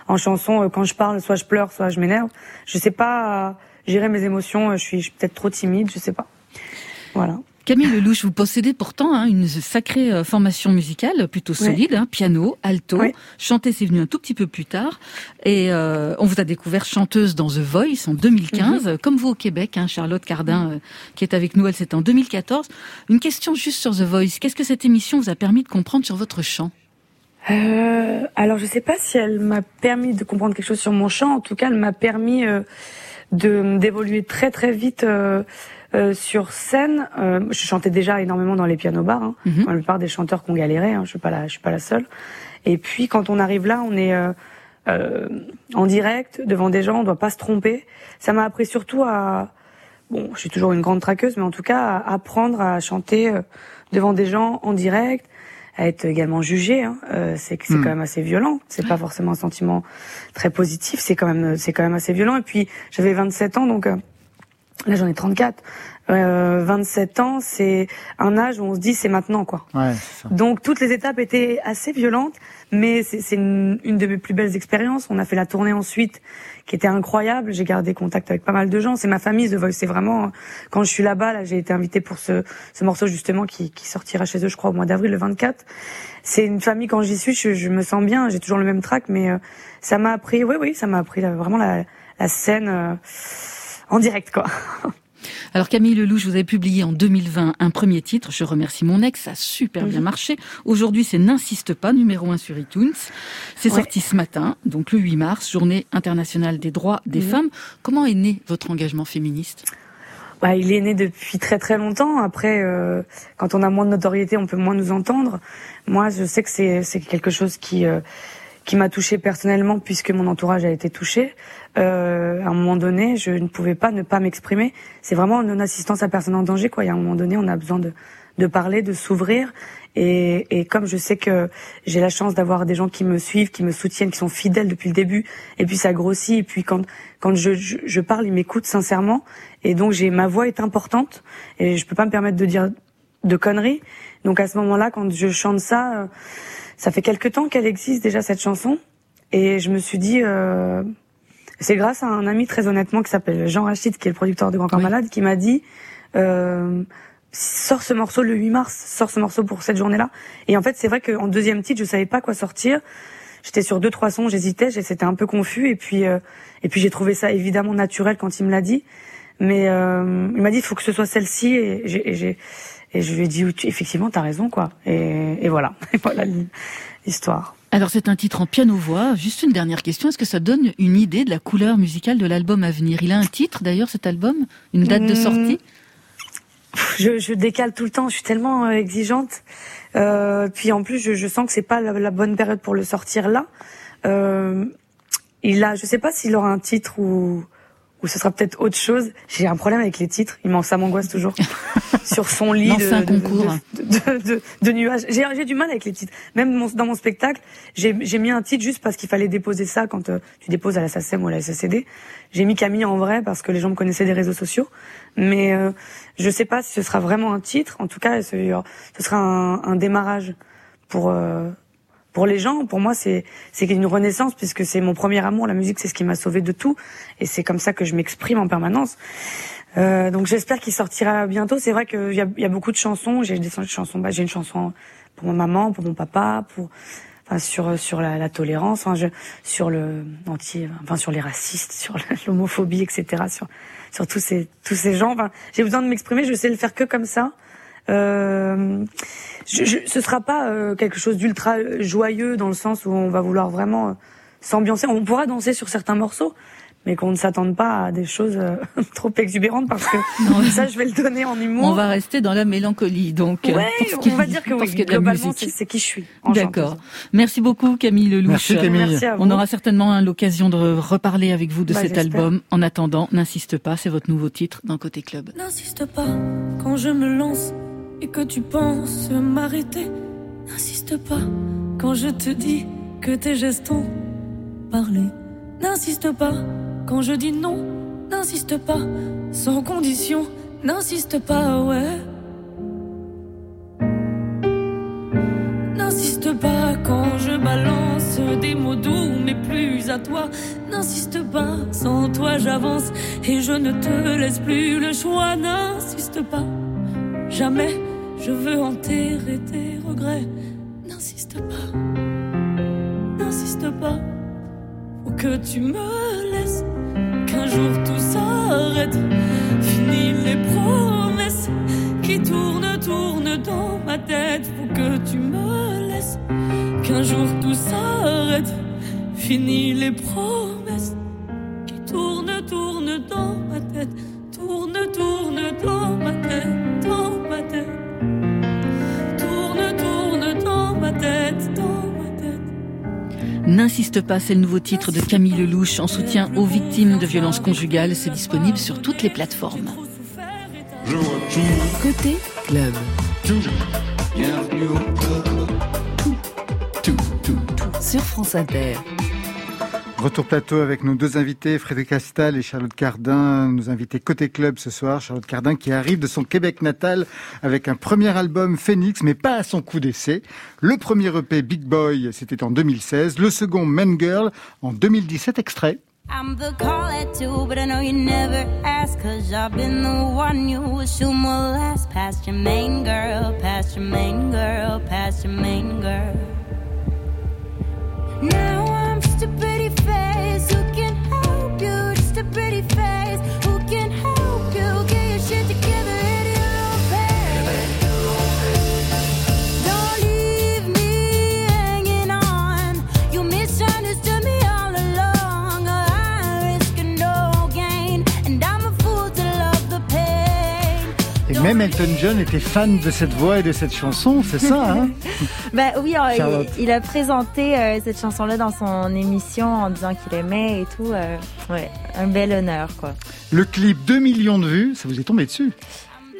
ou en chanson. euh, quand je parle, soit je pleure, soit je m'énerve. Je sais pas euh, gérer mes émotions. Je suis, je suis peut-être trop timide, je sais pas. Voilà. Camille Lelouch, vous possédez pourtant hein, une sacrée euh, formation musicale, plutôt solide, hein, piano, alto. Chanter, c'est venu un tout petit peu plus tard. Et euh, on vous a découvert chanteuse dans The Voice en 2015, Mhm. comme vous au Québec, hein, Charlotte Cardin, euh, qui est avec nous, elle c'était en 2014. Une question juste sur The Voice. Qu'est-ce que cette émission vous a permis de comprendre sur votre chant? Euh, alors je sais pas si elle m'a permis de comprendre quelque chose sur mon chant. En tout cas, elle m'a permis euh, de d'évoluer très très vite euh, euh, sur scène. Euh, je chantais déjà énormément dans les pianos bars. Hein, Mhm. la plupart des chanteurs qui ont galéré. Hein, je suis pas la, je suis pas la seule. Et puis quand on arrive là, on est euh, en direct devant des gens, on doit pas se tromper. Ça m'a appris surtout à bon, je suis toujours une grande traqueuse, mais en tout cas à apprendre à chanter devant des gens en direct, à être également jugé. Hein. Euh, c'est c'est hmm. quand même assez violent. C'est pas forcément un sentiment très positif. C'est quand même c'est quand même assez violent. Et puis j'avais 27 ans, donc euh, là j'en ai 34. Euh, 27 ans, c'est un âge où on se dit c'est maintenant quoi. Ouais, ça. Donc toutes les étapes étaient assez violentes, mais c'est une, une, de mes plus belles expériences. On a fait la tournée ensuite, qui était incroyable. J'ai gardé contact avec pas mal de gens. C'est ma famille The Voice. C'est vraiment quand je suis là-bas, là, j'ai été invitée pour ce, ce morceau justement qui, qui, sortira chez eux, je crois, au mois d'avril, le 24. C'est une famille quand j'y suis, je, je, me sens bien. J'ai toujours le même track, mais euh, ça m'a appris. Oui, oui, ça m'a appris vraiment la, la scène euh, en direct, quoi. Alors Camille Lelouch, vous avez publié en 2020 un premier titre, Je remercie mon ex, ça a super bien mhm. marché. Aujourd'hui, c'est N'insiste pas, numéro 1 sur iTunes. C'est sorti ce matin, donc le 8 mars, journée internationale des droits des mhm. femmes. Comment est né votre engagement féministe? Bah, il est né depuis très très longtemps. Après, euh, quand on a moins de notoriété, on peut moins nous entendre. Moi, je sais que c'est quelque chose qui euh, qui m'a touchée personnellement puisque mon entourage a été touché. Euh, à un moment donné, je ne pouvais pas ne pas m'exprimer. C'est vraiment une assistance à personne en danger. Quoi. Il y un moment donné, on a besoin de, de parler, de s'ouvrir. Et, et, comme je sais que j'ai la chance d'avoir des gens qui me suivent, qui me soutiennent, qui sont fidèles depuis le début, et puis ça grossit. Et puis quand quand je, je, je parle, ils m'écoutent sincèrement. Et donc j'ai ma voix est importante et je peux pas me permettre de dire de conneries. Donc à ce moment-là, quand je chante ça, euh, ça fait quelque temps qu'elle existe déjà cette chanson. Et je me suis dit, euh, c'est grâce à un ami très honnêtement qui s'appelle Jean Rachid, qui est le producteur de Grand Corps Malade, qui m'a dit euh, sors ce morceau le 8 mars, sors ce morceau pour cette journée-là. Et en fait, c'est vrai qu'en deuxième titre, je savais pas quoi sortir. J'étais sur deux trois sons, j'hésitais, c'était un peu confus. Et puis euh, et puis j'ai trouvé ça évidemment naturel quand il me l'a dit. Mais euh, il m'a dit il faut que ce soit celle-ci et j'ai et je lui ai dit effectivement t'as raison quoi. Et, et voilà, et voilà l'histoire. Alors c'est un titre en piano-voix. Juste une dernière question, est-ce que ça donne une idée de la couleur musicale de l'album à venir? Il a un titre d'ailleurs cet album? Une date de hmm. sortie? Je, je, décale tout le temps, je suis tellement euh, exigeante. Euh, puis en plus, je, je sens que c'est pas la, bonne période pour le sortir là. Euh, il a, je sais pas s'il aura un titre ou ou ce sera peut-être autre chose. J'ai un problème avec les titres, il ça m'angoisse toujours. Sur son lit de, concours. De, de, nuages. J'ai du mal avec les titres. Même dans mon spectacle, j'ai mis un titre juste parce qu'il fallait déposer ça quand euh, tu déposes à la SACEM ou à la SACD. J'ai mis Camille en vrai parce que les gens me connaissaient des réseaux sociaux. Mais euh, je sais pas si ce sera vraiment un titre. En tout cas, ce, ce sera un, un démarrage pour... Euh, pour les gens, pour moi, c'est c'est une renaissance puisque c'est mon premier amour. La musique, c'est ce qui m'a sauvé de tout, et c'est comme ça que je m'exprime en permanence. Euh, donc j'espère qu'il sortira bientôt. C'est vrai qu'il y a, y a beaucoup de chansons. J'ai des chansons. Bah, j'ai une chanson pour ma maman, pour mon papa, pour enfin, sur sur la, la tolérance, enfin, je, sur le anti, enfin sur les racistes, sur l'homophobie, etc. Sur sur tous ces tous ces gens. Enfin, j'ai besoin de m'exprimer. Je sais le faire que comme ça. Euh, je, je, ce sera pas euh, quelque chose d'ultra joyeux dans le sens où on va vouloir vraiment euh, s'ambiancer. On pourra danser sur certains morceaux, mais qu'on ne s'attende pas à des choses euh, trop exubérantes parce que ça, je vais le donner en humour. On va rester dans la mélancolie, donc. Ouais, on va dire que oui, globalement, c'est qui je suis. D'accord. Merci beaucoup, Camille Lelouch. Merci, Camille. Merci on aura certainement l'occasion de reparler avec vous de bah, cet album. En attendant, n'insiste pas, c'est votre nouveau titre dans Côté Club. N'insiste pas quand je me lance et que tu penses m'arrêter? N'insiste pas quand je te dis que tes gestes ont parlé. N'insiste pas quand je dis non. N'insiste pas sans condition. N'insiste pas, ouais. N'insiste pas quand je balance des mots doux, mais plus à toi. N'insiste pas, sans toi j'avance et je ne te laisse plus le choix. N'insiste pas Jamais je veux enterrer tes regrets. N'insiste pas, n'insiste pas. Faut que tu me laisses, qu'un jour tout s'arrête. Fini les promesses qui tournent, tournent dans ma tête. Faut que tu me laisses, qu'un jour tout s'arrête. Fini les promesses qui tournent, tournent dans ma tête. Tourne, tourne dans ma tête. Tourne, tourne dans ma tête, dans ma tête. N'insiste pas, c'est le nouveau titre de Camille Lelouch en soutien aux victimes de violences conjugales. C'est disponible sur toutes les plateformes. Côté club. Sur France Inter. Retour plateau avec nos deux invités, Frédéric Castal et Charlotte Cardin, nos invités côté club ce soir. Charlotte Cardin qui arrive de son Québec natal avec un premier album Phoenix, mais pas à son coup d'essai. Le premier EP Big Boy, c'était en 2016. Le second Men Girl en 2017, extrait. I'm the call at two, but I know you never ask. Cause I've been the one you assume will last. Past your main girl, past your main girl, past your main girl. Now même Elton John était fan de cette voix et de cette chanson, c'est ça, hein Bah oui, il a présenté euh, cette chanson-là dans son émission en disant qu'il aimait et tout. euh, ouais, un bel honneur, quoi. Le clip 2 millions de vues, ça vous est tombé dessus?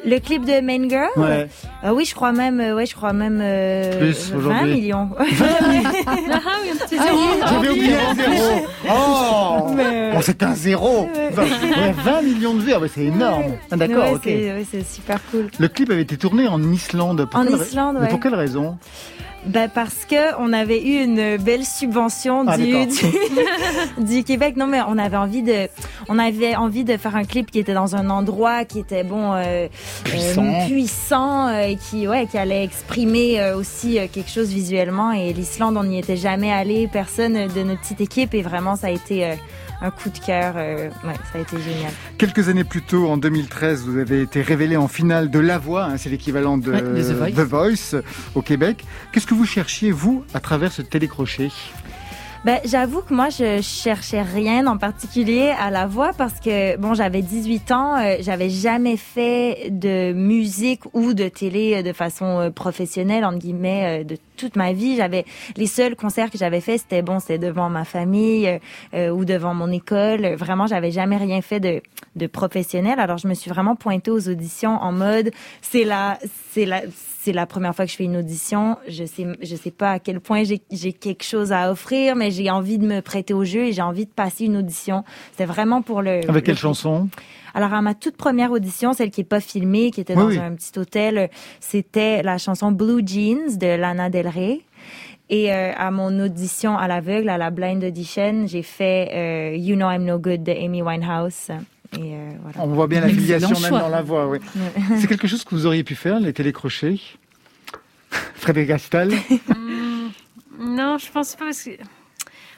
Le clip de Main Girl Ouais. Ah oui, je crois même, euh, ouais, je crois même euh, Plus, 20 aujourd'hui. millions. Ah oui, un petit zéro. J'avais oublié un zéro Oh Bon, c'est un zéro 20, ouais, 20 millions de vues, ah ouais, c'est énorme Ah, D'accord, Ouais, ok. c'est super cool. Le clip avait été tourné en Islande. Pour En quelle Islande, Mais. Pour quelle raison? Ben parce que on avait eu une belle subvention Ah, du, du, du Québec. Non mais on avait envie de, on avait envie de faire un clip qui était dans un endroit qui était bon, euh, Puissant. euh, puissant, euh, et qui ouais, qui allait exprimer euh, aussi euh, quelque chose visuellement. Et l'Islande, on n'y était jamais allé, personne de notre petite équipe, et vraiment ça a été euh, un coup de cœur. euh, ouais, ça a été génial. Quelques années plus tôt, en 2013, vous avez été révélé en finale de La Voix, hein, c'est l'équivalent de Ouais, The Voice. Voice au Québec. Qu'est-ce que vous cherchiez, vous, à travers ce télécrochet? Ben, j'avoue que moi, je cherchais rien en particulier à la voix parce que, bon, j'avais 18 ans, euh, j'avais jamais fait de musique ou de télé euh, de façon euh, professionnelle, entre guillemets, de toute ma vie. J'avais, les seuls concerts que j'avais fait, c'était bon, c'était devant ma famille ou devant mon école. Vraiment, j'avais jamais rien fait de, de professionnel. Alors, je me suis vraiment pointée aux auditions en mode, c'est la, c'est la, c'est la première fois que je fais une audition. Je sais, je sais pas à quel point j'ai, quelque chose à offrir, mais j'ai envie de me prêter au jeu et j'ai envie de passer une audition. C'était vraiment pour le. Avec quelle le- chanson? Alors, à ma toute première audition, celle qui est pas filmée, qui était dans oui. un petit hôtel, c'était la chanson Blue Jeans de Lana Del Rey. Et euh, à mon audition à l'aveugle, à la blind audition, j'ai fait euh, You Know I'm No Good de Amy Winehouse. Et euh, voilà. On voit bien la filiation même choix. dans la voix, oui. C'est quelque chose que vous auriez pu faire, les télécrochets Frédéric Astal Hum, non, je pense pas parce que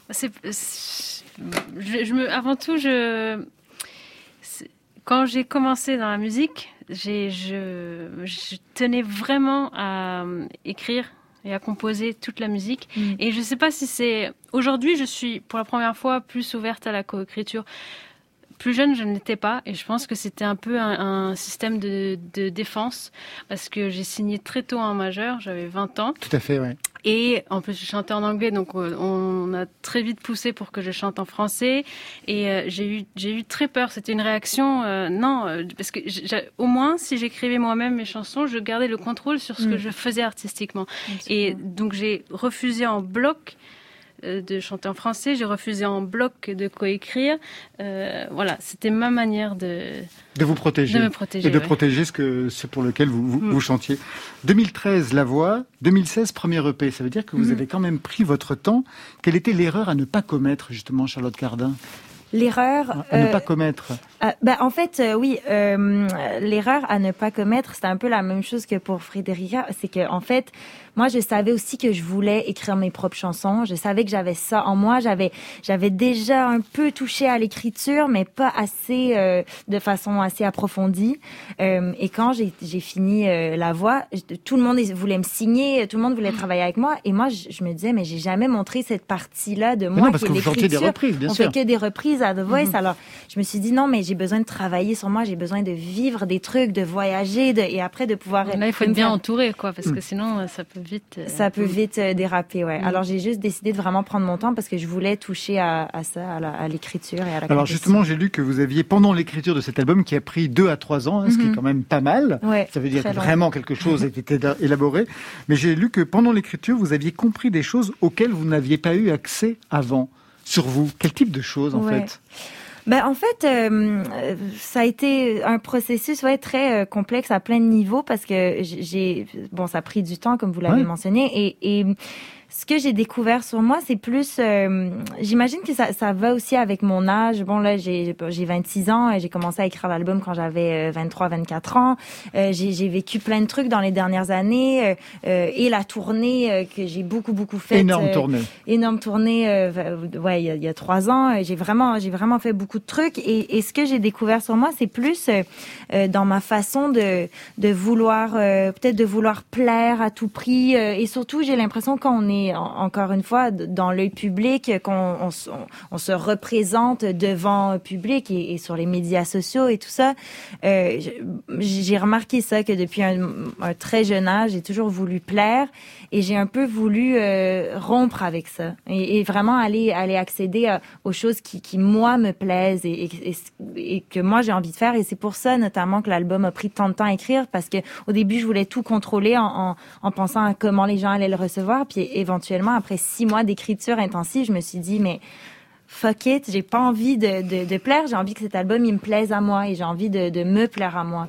je, je me, avant tout, je, quand j'ai commencé dans la musique, j'ai, je, je tenais vraiment à euh, écrire et à composer toute la musique. Mm. Et je sais pas si c'est aujourd'hui, je suis pour la première fois plus ouverte à la coécriture. Plus jeune, je ne l'étais pas, et je pense que c'était un peu un, un système de, de défense, parce que j'ai signé très tôt en majeur, j'avais 20 ans, Tout à fait, oui. et en plus, je chantais en anglais, donc euh, on a très vite poussé pour que je chante en français. Et euh, j'ai eu, j'ai eu très peur. C'était une réaction, euh, non, parce que au moins, si j'écrivais moi-même mes chansons, je gardais le contrôle sur ce que Mm. je faisais artistiquement. Et donc j'ai refusé en bloc de chanter en français, j'ai refusé en bloc de coécrire. Euh, voilà, c'était ma manière de, De vous protéger. de me protéger. Et de ouais. protéger ce que c'est pour lequel vous, vous, Mm. vous chantiez. 2013, La Voix. 2016, premier EP. Ça veut dire que vous Mhm. avez quand même pris votre temps. Quelle était l'erreur à ne pas commettre, justement, Charlotte Cardin? L'erreur. À ne euh, pas commettre. Euh, ben, en fait, euh, oui, euh, l'erreur à ne pas commettre, c'est un peu la même chose que pour Frédérica. C'est que, en fait, moi, je savais aussi que je voulais écrire mes propres chansons. Je savais que j'avais ça en moi. J'avais, j'avais déjà un peu touché à l'écriture, mais pas assez, euh, de façon assez approfondie. Euh, et quand j'ai, j'ai fini euh, la voix, tout le monde voulait me signer, tout le monde voulait travailler avec moi. Et moi, je, je me disais, mais j'ai jamais montré cette partie-là de Mais moi non, parce qui que vous des reprises, bien On sûr. fait que des reprises à The Voice. Alors, je me suis dit non, mais j'ai besoin de travailler sur moi, j'ai besoin de vivre des trucs, de voyager, de, et après de pouvoir. Là, il faut être bien entouré, quoi, parce que sinon, ça peut vite. Ça peut vite déraper, ouais. Alors j'ai juste décidé de vraiment prendre mon temps parce que je voulais toucher à, à ça, à l'écriture et à la. Alors justement, j'ai lu que vous aviez pendant l'écriture de cet album qui a pris deux à trois ans, hein, ce qui est quand même pas mal. Ouais, ça veut dire que vraiment quelque chose a été élaboré. Mais j'ai lu que pendant l'écriture, vous aviez compris des choses auxquelles vous n'aviez pas eu accès avant sur vous. Quel type de choses en fait? Ben, en fait, euh, ça a été un processus ouais, très euh, complexe à plein de niveaux parce que j'ai bon, ça a pris du temps comme vous l'avez mentionné et, et ce que j'ai découvert sur moi, c'est plus, euh, j'imagine que ça, ça va aussi avec mon âge. Bon là, j'ai j'ai 26 ans et j'ai commencé à écrire l'album quand j'avais 23, euh, 24 ans. Euh, j'ai vécu plein de trucs dans les dernières années euh, et la tournée que j'ai beaucoup beaucoup faite. Énorme tournée. Énorme tournée. ouais, il y, a, il y a trois ans, j'ai vraiment j'ai vraiment fait beaucoup de trucs et, et ce que j'ai découvert sur moi, c'est plus dans ma façon de de vouloir peut-être de vouloir plaire à tout prix et surtout j'ai l'impression qu'on est encore une fois dans l'œil public, qu'on on, se représente devant le public et, sur les médias sociaux et tout ça. Euh, j'ai remarqué ça que depuis un, très jeune âge, j'ai toujours voulu plaire et j'ai un peu voulu euh, rompre avec ça et, vraiment aller aller accéder aux choses qui, moi me plaisent et, que moi j'ai envie de faire et c'est pour ça notamment que l'album a pris tant de temps à écrire parce que au début je voulais tout contrôler en, en, en pensant à comment les gens allaient le recevoir puis éventuellement après six mois d'écriture intensive je me suis dit mais fuck it, j'ai pas envie de, plaire, j'ai envie que cet album il me plaise à moi et j'ai envie de, me plaire à moi.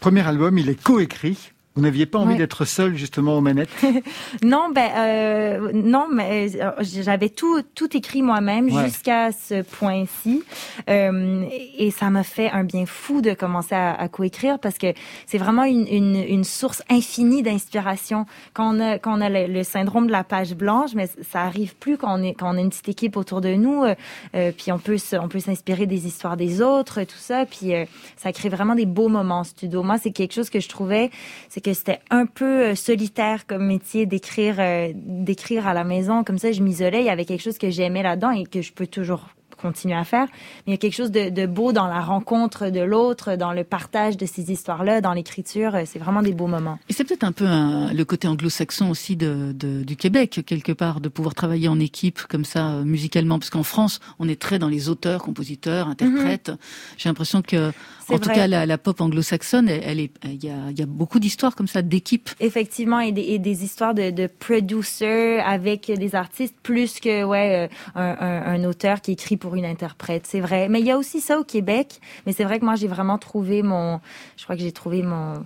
Premier album, il est coécrit vous n'aviez pas envie d'être seul justement aux manettes? Non, ben euh, non, mais euh, j'avais tout tout écrit moi-même jusqu'à ce point-ci, euh, et ça m'a fait un bien fou de commencer à, à coécrire parce que c'est vraiment une, une, une, source infinie d'inspiration. Quand on a quand on a le, syndrome de la page blanche, mais ça arrive plus quand on est quand on a une petite équipe autour de nous, euh, euh puis on peut on peut s'inspirer des histoires des autres, tout ça, puis euh, ça crée vraiment des beaux moments en studio. Moi, c'est quelque chose que je trouvais, c'est que c'était un peu euh, solitaire comme métier d'écrire euh, d'écrire à la maison comme ça je m'isolais il y avait quelque chose que j'aimais là-dedans et que je peux toujours continuer à faire. Mais il y a quelque chose de, de beau dans la rencontre de l'autre, dans le partage de ces histoires-là, dans l'écriture. C'est vraiment des beaux moments. Et c'est peut-être un peu un, le côté anglo-saxon aussi de, de, du Québec, quelque part, de pouvoir travailler en équipe comme ça, euh, musicalement. Parce qu'en France, on est très dans les auteurs, compositeurs, interprètes. Mhm. J'ai l'impression que, en tout cas, la, la pop anglo-saxonne, elle, est, il y a, il y a beaucoup d'histoires comme ça, d'équipes. Effectivement, et des, et des histoires de, de producers avec des artistes, plus que ouais, euh, un, un, un auteur qui écrit pour une interprète, c'est vrai. Mais il y a aussi ça au Québec. Mais c'est vrai que moi, j'ai vraiment trouvé mon, je crois que j'ai trouvé mon,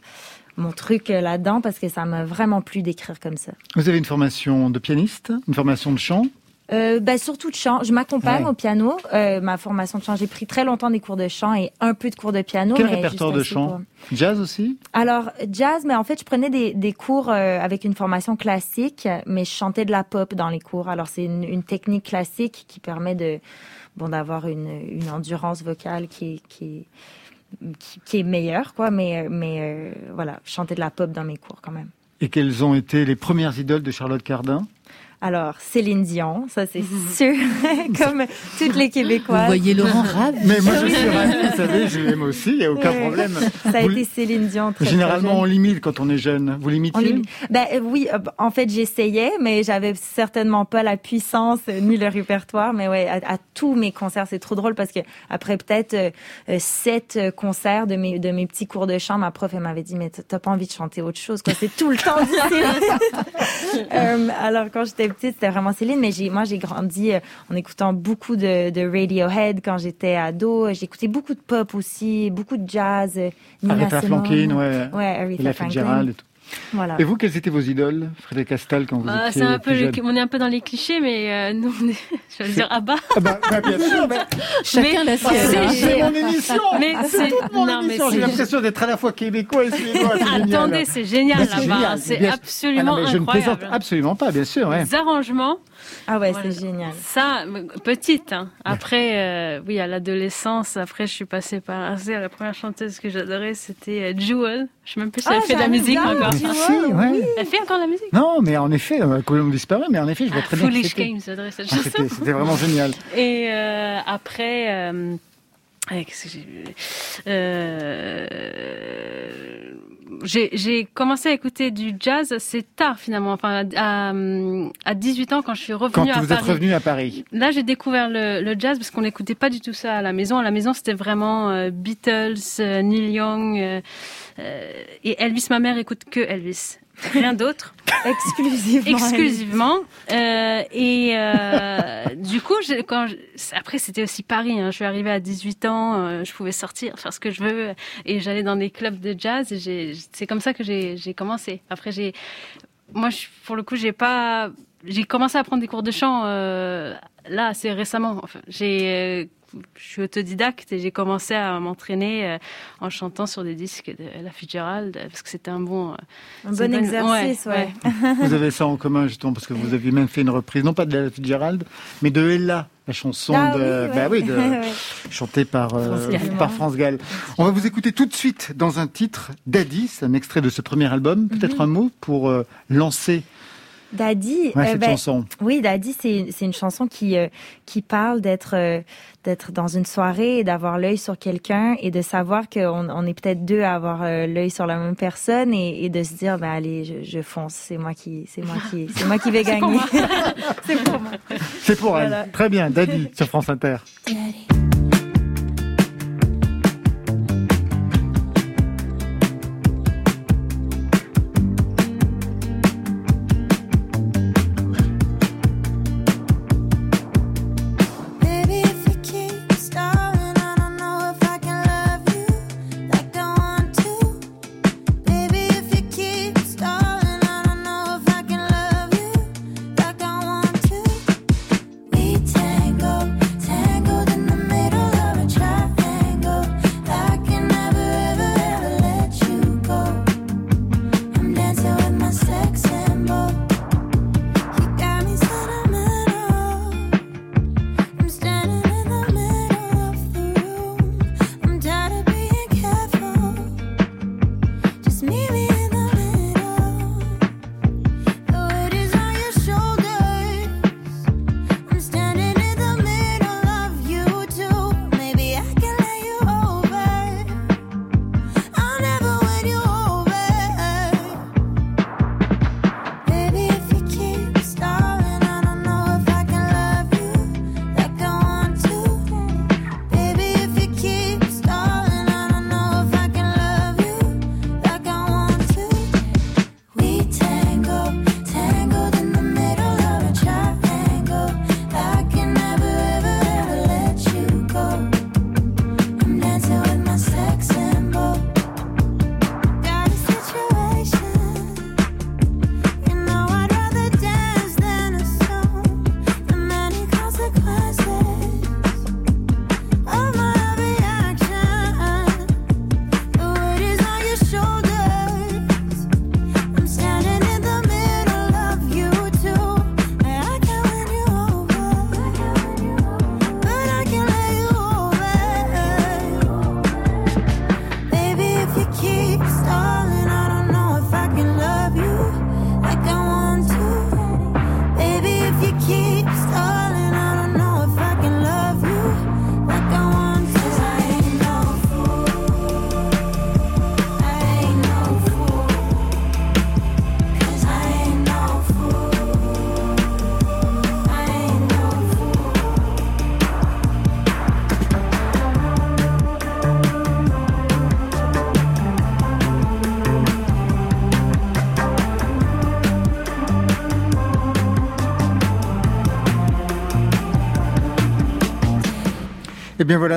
mon truc là-dedans parce que ça m'a vraiment plu d'écrire comme ça. Vous avez une formation de pianiste, une formation de chant euh, bah, surtout de chant. Je m'accompagne au piano. Euh, ma formation de chant, j'ai pris très longtemps des cours de chant et un peu de cours de piano. Quel répertoire de chant Jazz aussi Alors jazz, mais en fait, je prenais des, des cours euh, avec une formation classique, mais je chantais de la pop dans les cours. Alors c'est une, une technique classique qui permet de bon d'avoir une, une endurance vocale qui est, qui qui, est meilleure, quoi. Mais mais euh, voilà, chanter de la pop dans mes cours quand même. Et quelles ont été les premières idoles de Charlotte Cardin alors, Céline Dion, ça c'est sûr, comme toutes les Québécoises. Vous voyez Laurent ravi. Mais moi je suis ravi, vous savez, je l'aime aussi, il n'y a aucun problème. Ça a été Céline Dion. Très, Généralement, on limite quand on est jeune. Vous limitez Ben euh, oui, euh, en fait j'essayais, mais j'avais certainement pas la puissance ni le répertoire. Mais ouais, à, tous mes concerts, c'est trop drôle parce que après peut-être euh, sept concerts de mes de mes petits cours de chant, ma prof elle m'avait dit mais t'as pas envie de chanter autre chose quoi C'est tout le temps difficile. euh, alors quand j'étais c'était vraiment Céline, mais j'ai, moi, j'ai grandi euh, en écoutant beaucoup de, de Radiohead quand j'étais ado. J'écoutais beaucoup de pop aussi, beaucoup de jazz. Euh, Aretha Franklin, ouais. Ouais, Aretha Franklin. et tout. Et vous, quelles étaient vos idoles, Frédéric Castal, quand vous bah, étiez un peu jeune On est un peu dans les clichés, mais euh, nous, on est, je vais dire Abba. Ah bah, bah, bien sûr, bah, chacun la sienne. C'est mon émission. Mais c'est toute mon non, émission. J'ai l'impression d'être à la fois québécois et suédois. Attendez, c'est génial là-bas. C'est absolument ah non, incroyable. Je ne plaisante absolument pas, bien sûr. Ouais. Les arrangements. Ah ouais, c'est génial. Ça, petite. Hein. Après, euh, oui, à l'adolescence, après, je suis passée par. La première chanteuse que j'adorais, c'était euh, Jewel. Je sais même plus si elle ah, fait de la musique encore. Jewel, ouais. Elle fait encore de la musique? Non, mais en effet, euh, Colombe disparaît, mais en effet, je vois très bien. Foolish Games, j'adorais cette chanson. C'était vraiment génial. Et euh, après. Euh, Ouais, qu'est-ce que j'ai euh, j'ai commencé à écouter du jazz c'est tard finalement enfin à, à 18 ans quand je suis revenue Quand à vous êtes Paris. revenu à Paris. Là, j'ai découvert le, le jazz parce qu'on n'écoutait pas du tout ça à la maison. À la maison, c'était vraiment euh, Beatles, euh, Neil Young euh, euh, et Elvis. Ma mère écoute que Elvis, rien d'autre. Exclusivement. Exclusivement. Euh, et euh, du coup, quand je- après c'était aussi Paris. Hein, je suis arrivée à 18 ans, euh, je pouvais sortir, faire ce que je veux, et j'allais dans des clubs de jazz. C'est comme ça que j'ai commencé. Après, j'ai, moi, je, pour le coup, j'ai pas, j'ai commencé à prendre des cours de chant euh, là assez récemment. Enfin, j'ai euh, je suis autodidacte et j'ai commencé à m'entraîner euh, en chantant sur des disques de la Fitzgerald parce que c'était un bon euh, Un c'est bon bonne- exercice, ouais. Vous avez ça en commun justement parce que vous aviez même fait une reprise, non pas de la Fitzgerald, mais de Ella, la chanson Ah de, oui, ouais. bah oui, de, chantée par euh, France Gall. par France Gall. On va vous écouter tout de suite dans un titre, Daddy, c'est un extrait de ce premier album. Peut-être Mhm. un mot pour euh, lancer Daddy, ouais, euh, cette ben, chanson. Oui, Daddy, c'est c'est une chanson qui euh, qui parle d'être euh, d'être dans une soirée et d'avoir l'œil sur quelqu'un et de savoir qu'on on est peut-être deux à avoir euh, l'œil sur la même personne et, et de se dire ben allez, je, je fonce, c'est moi qui c'est moi qui c'est moi qui vais gagner. c'est pour moi. C'est pour elle. Voilà. Très bien, Daddy sur France Inter. Baby,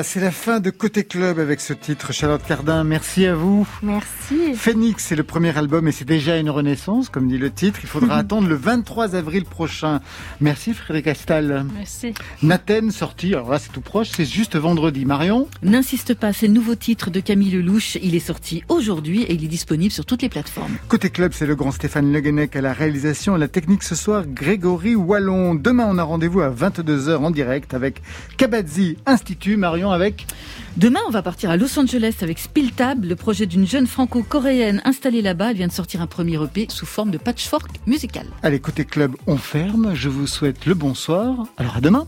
c'est la fin de Côté Club avec ce titre. Charlotte Cardin, merci à vous. Merci. Phoenix, c'est le premier album et c'est déjà une renaissance, comme dit le titre. Il faudra attendre le 23 avril prochain. Merci Frédéric Astal. Merci. Naten, sorti, alors là c'est tout proche, c'est juste vendredi. Marion N'insiste pas, c'est le nouveau titre de Camille Lelouch. Il est sorti aujourd'hui et il est disponible sur toutes les plateformes. Côté club, c'est le grand Stéphane Le Guenec à la réalisation et la technique ce soir, Grégory Wallon. Demain, on a rendez-vous à 22h en direct avec Kabadzi Institut. Marion avec Demain, on va partir à Los Angeles avec Spiltab, le projet d'une jeune franco-coréenne installée là-bas. Elle vient de sortir un premier EP sous forme de patchwork musical. Allez, côté club, on ferme. Je vous souhaite le bonsoir. Alors à demain.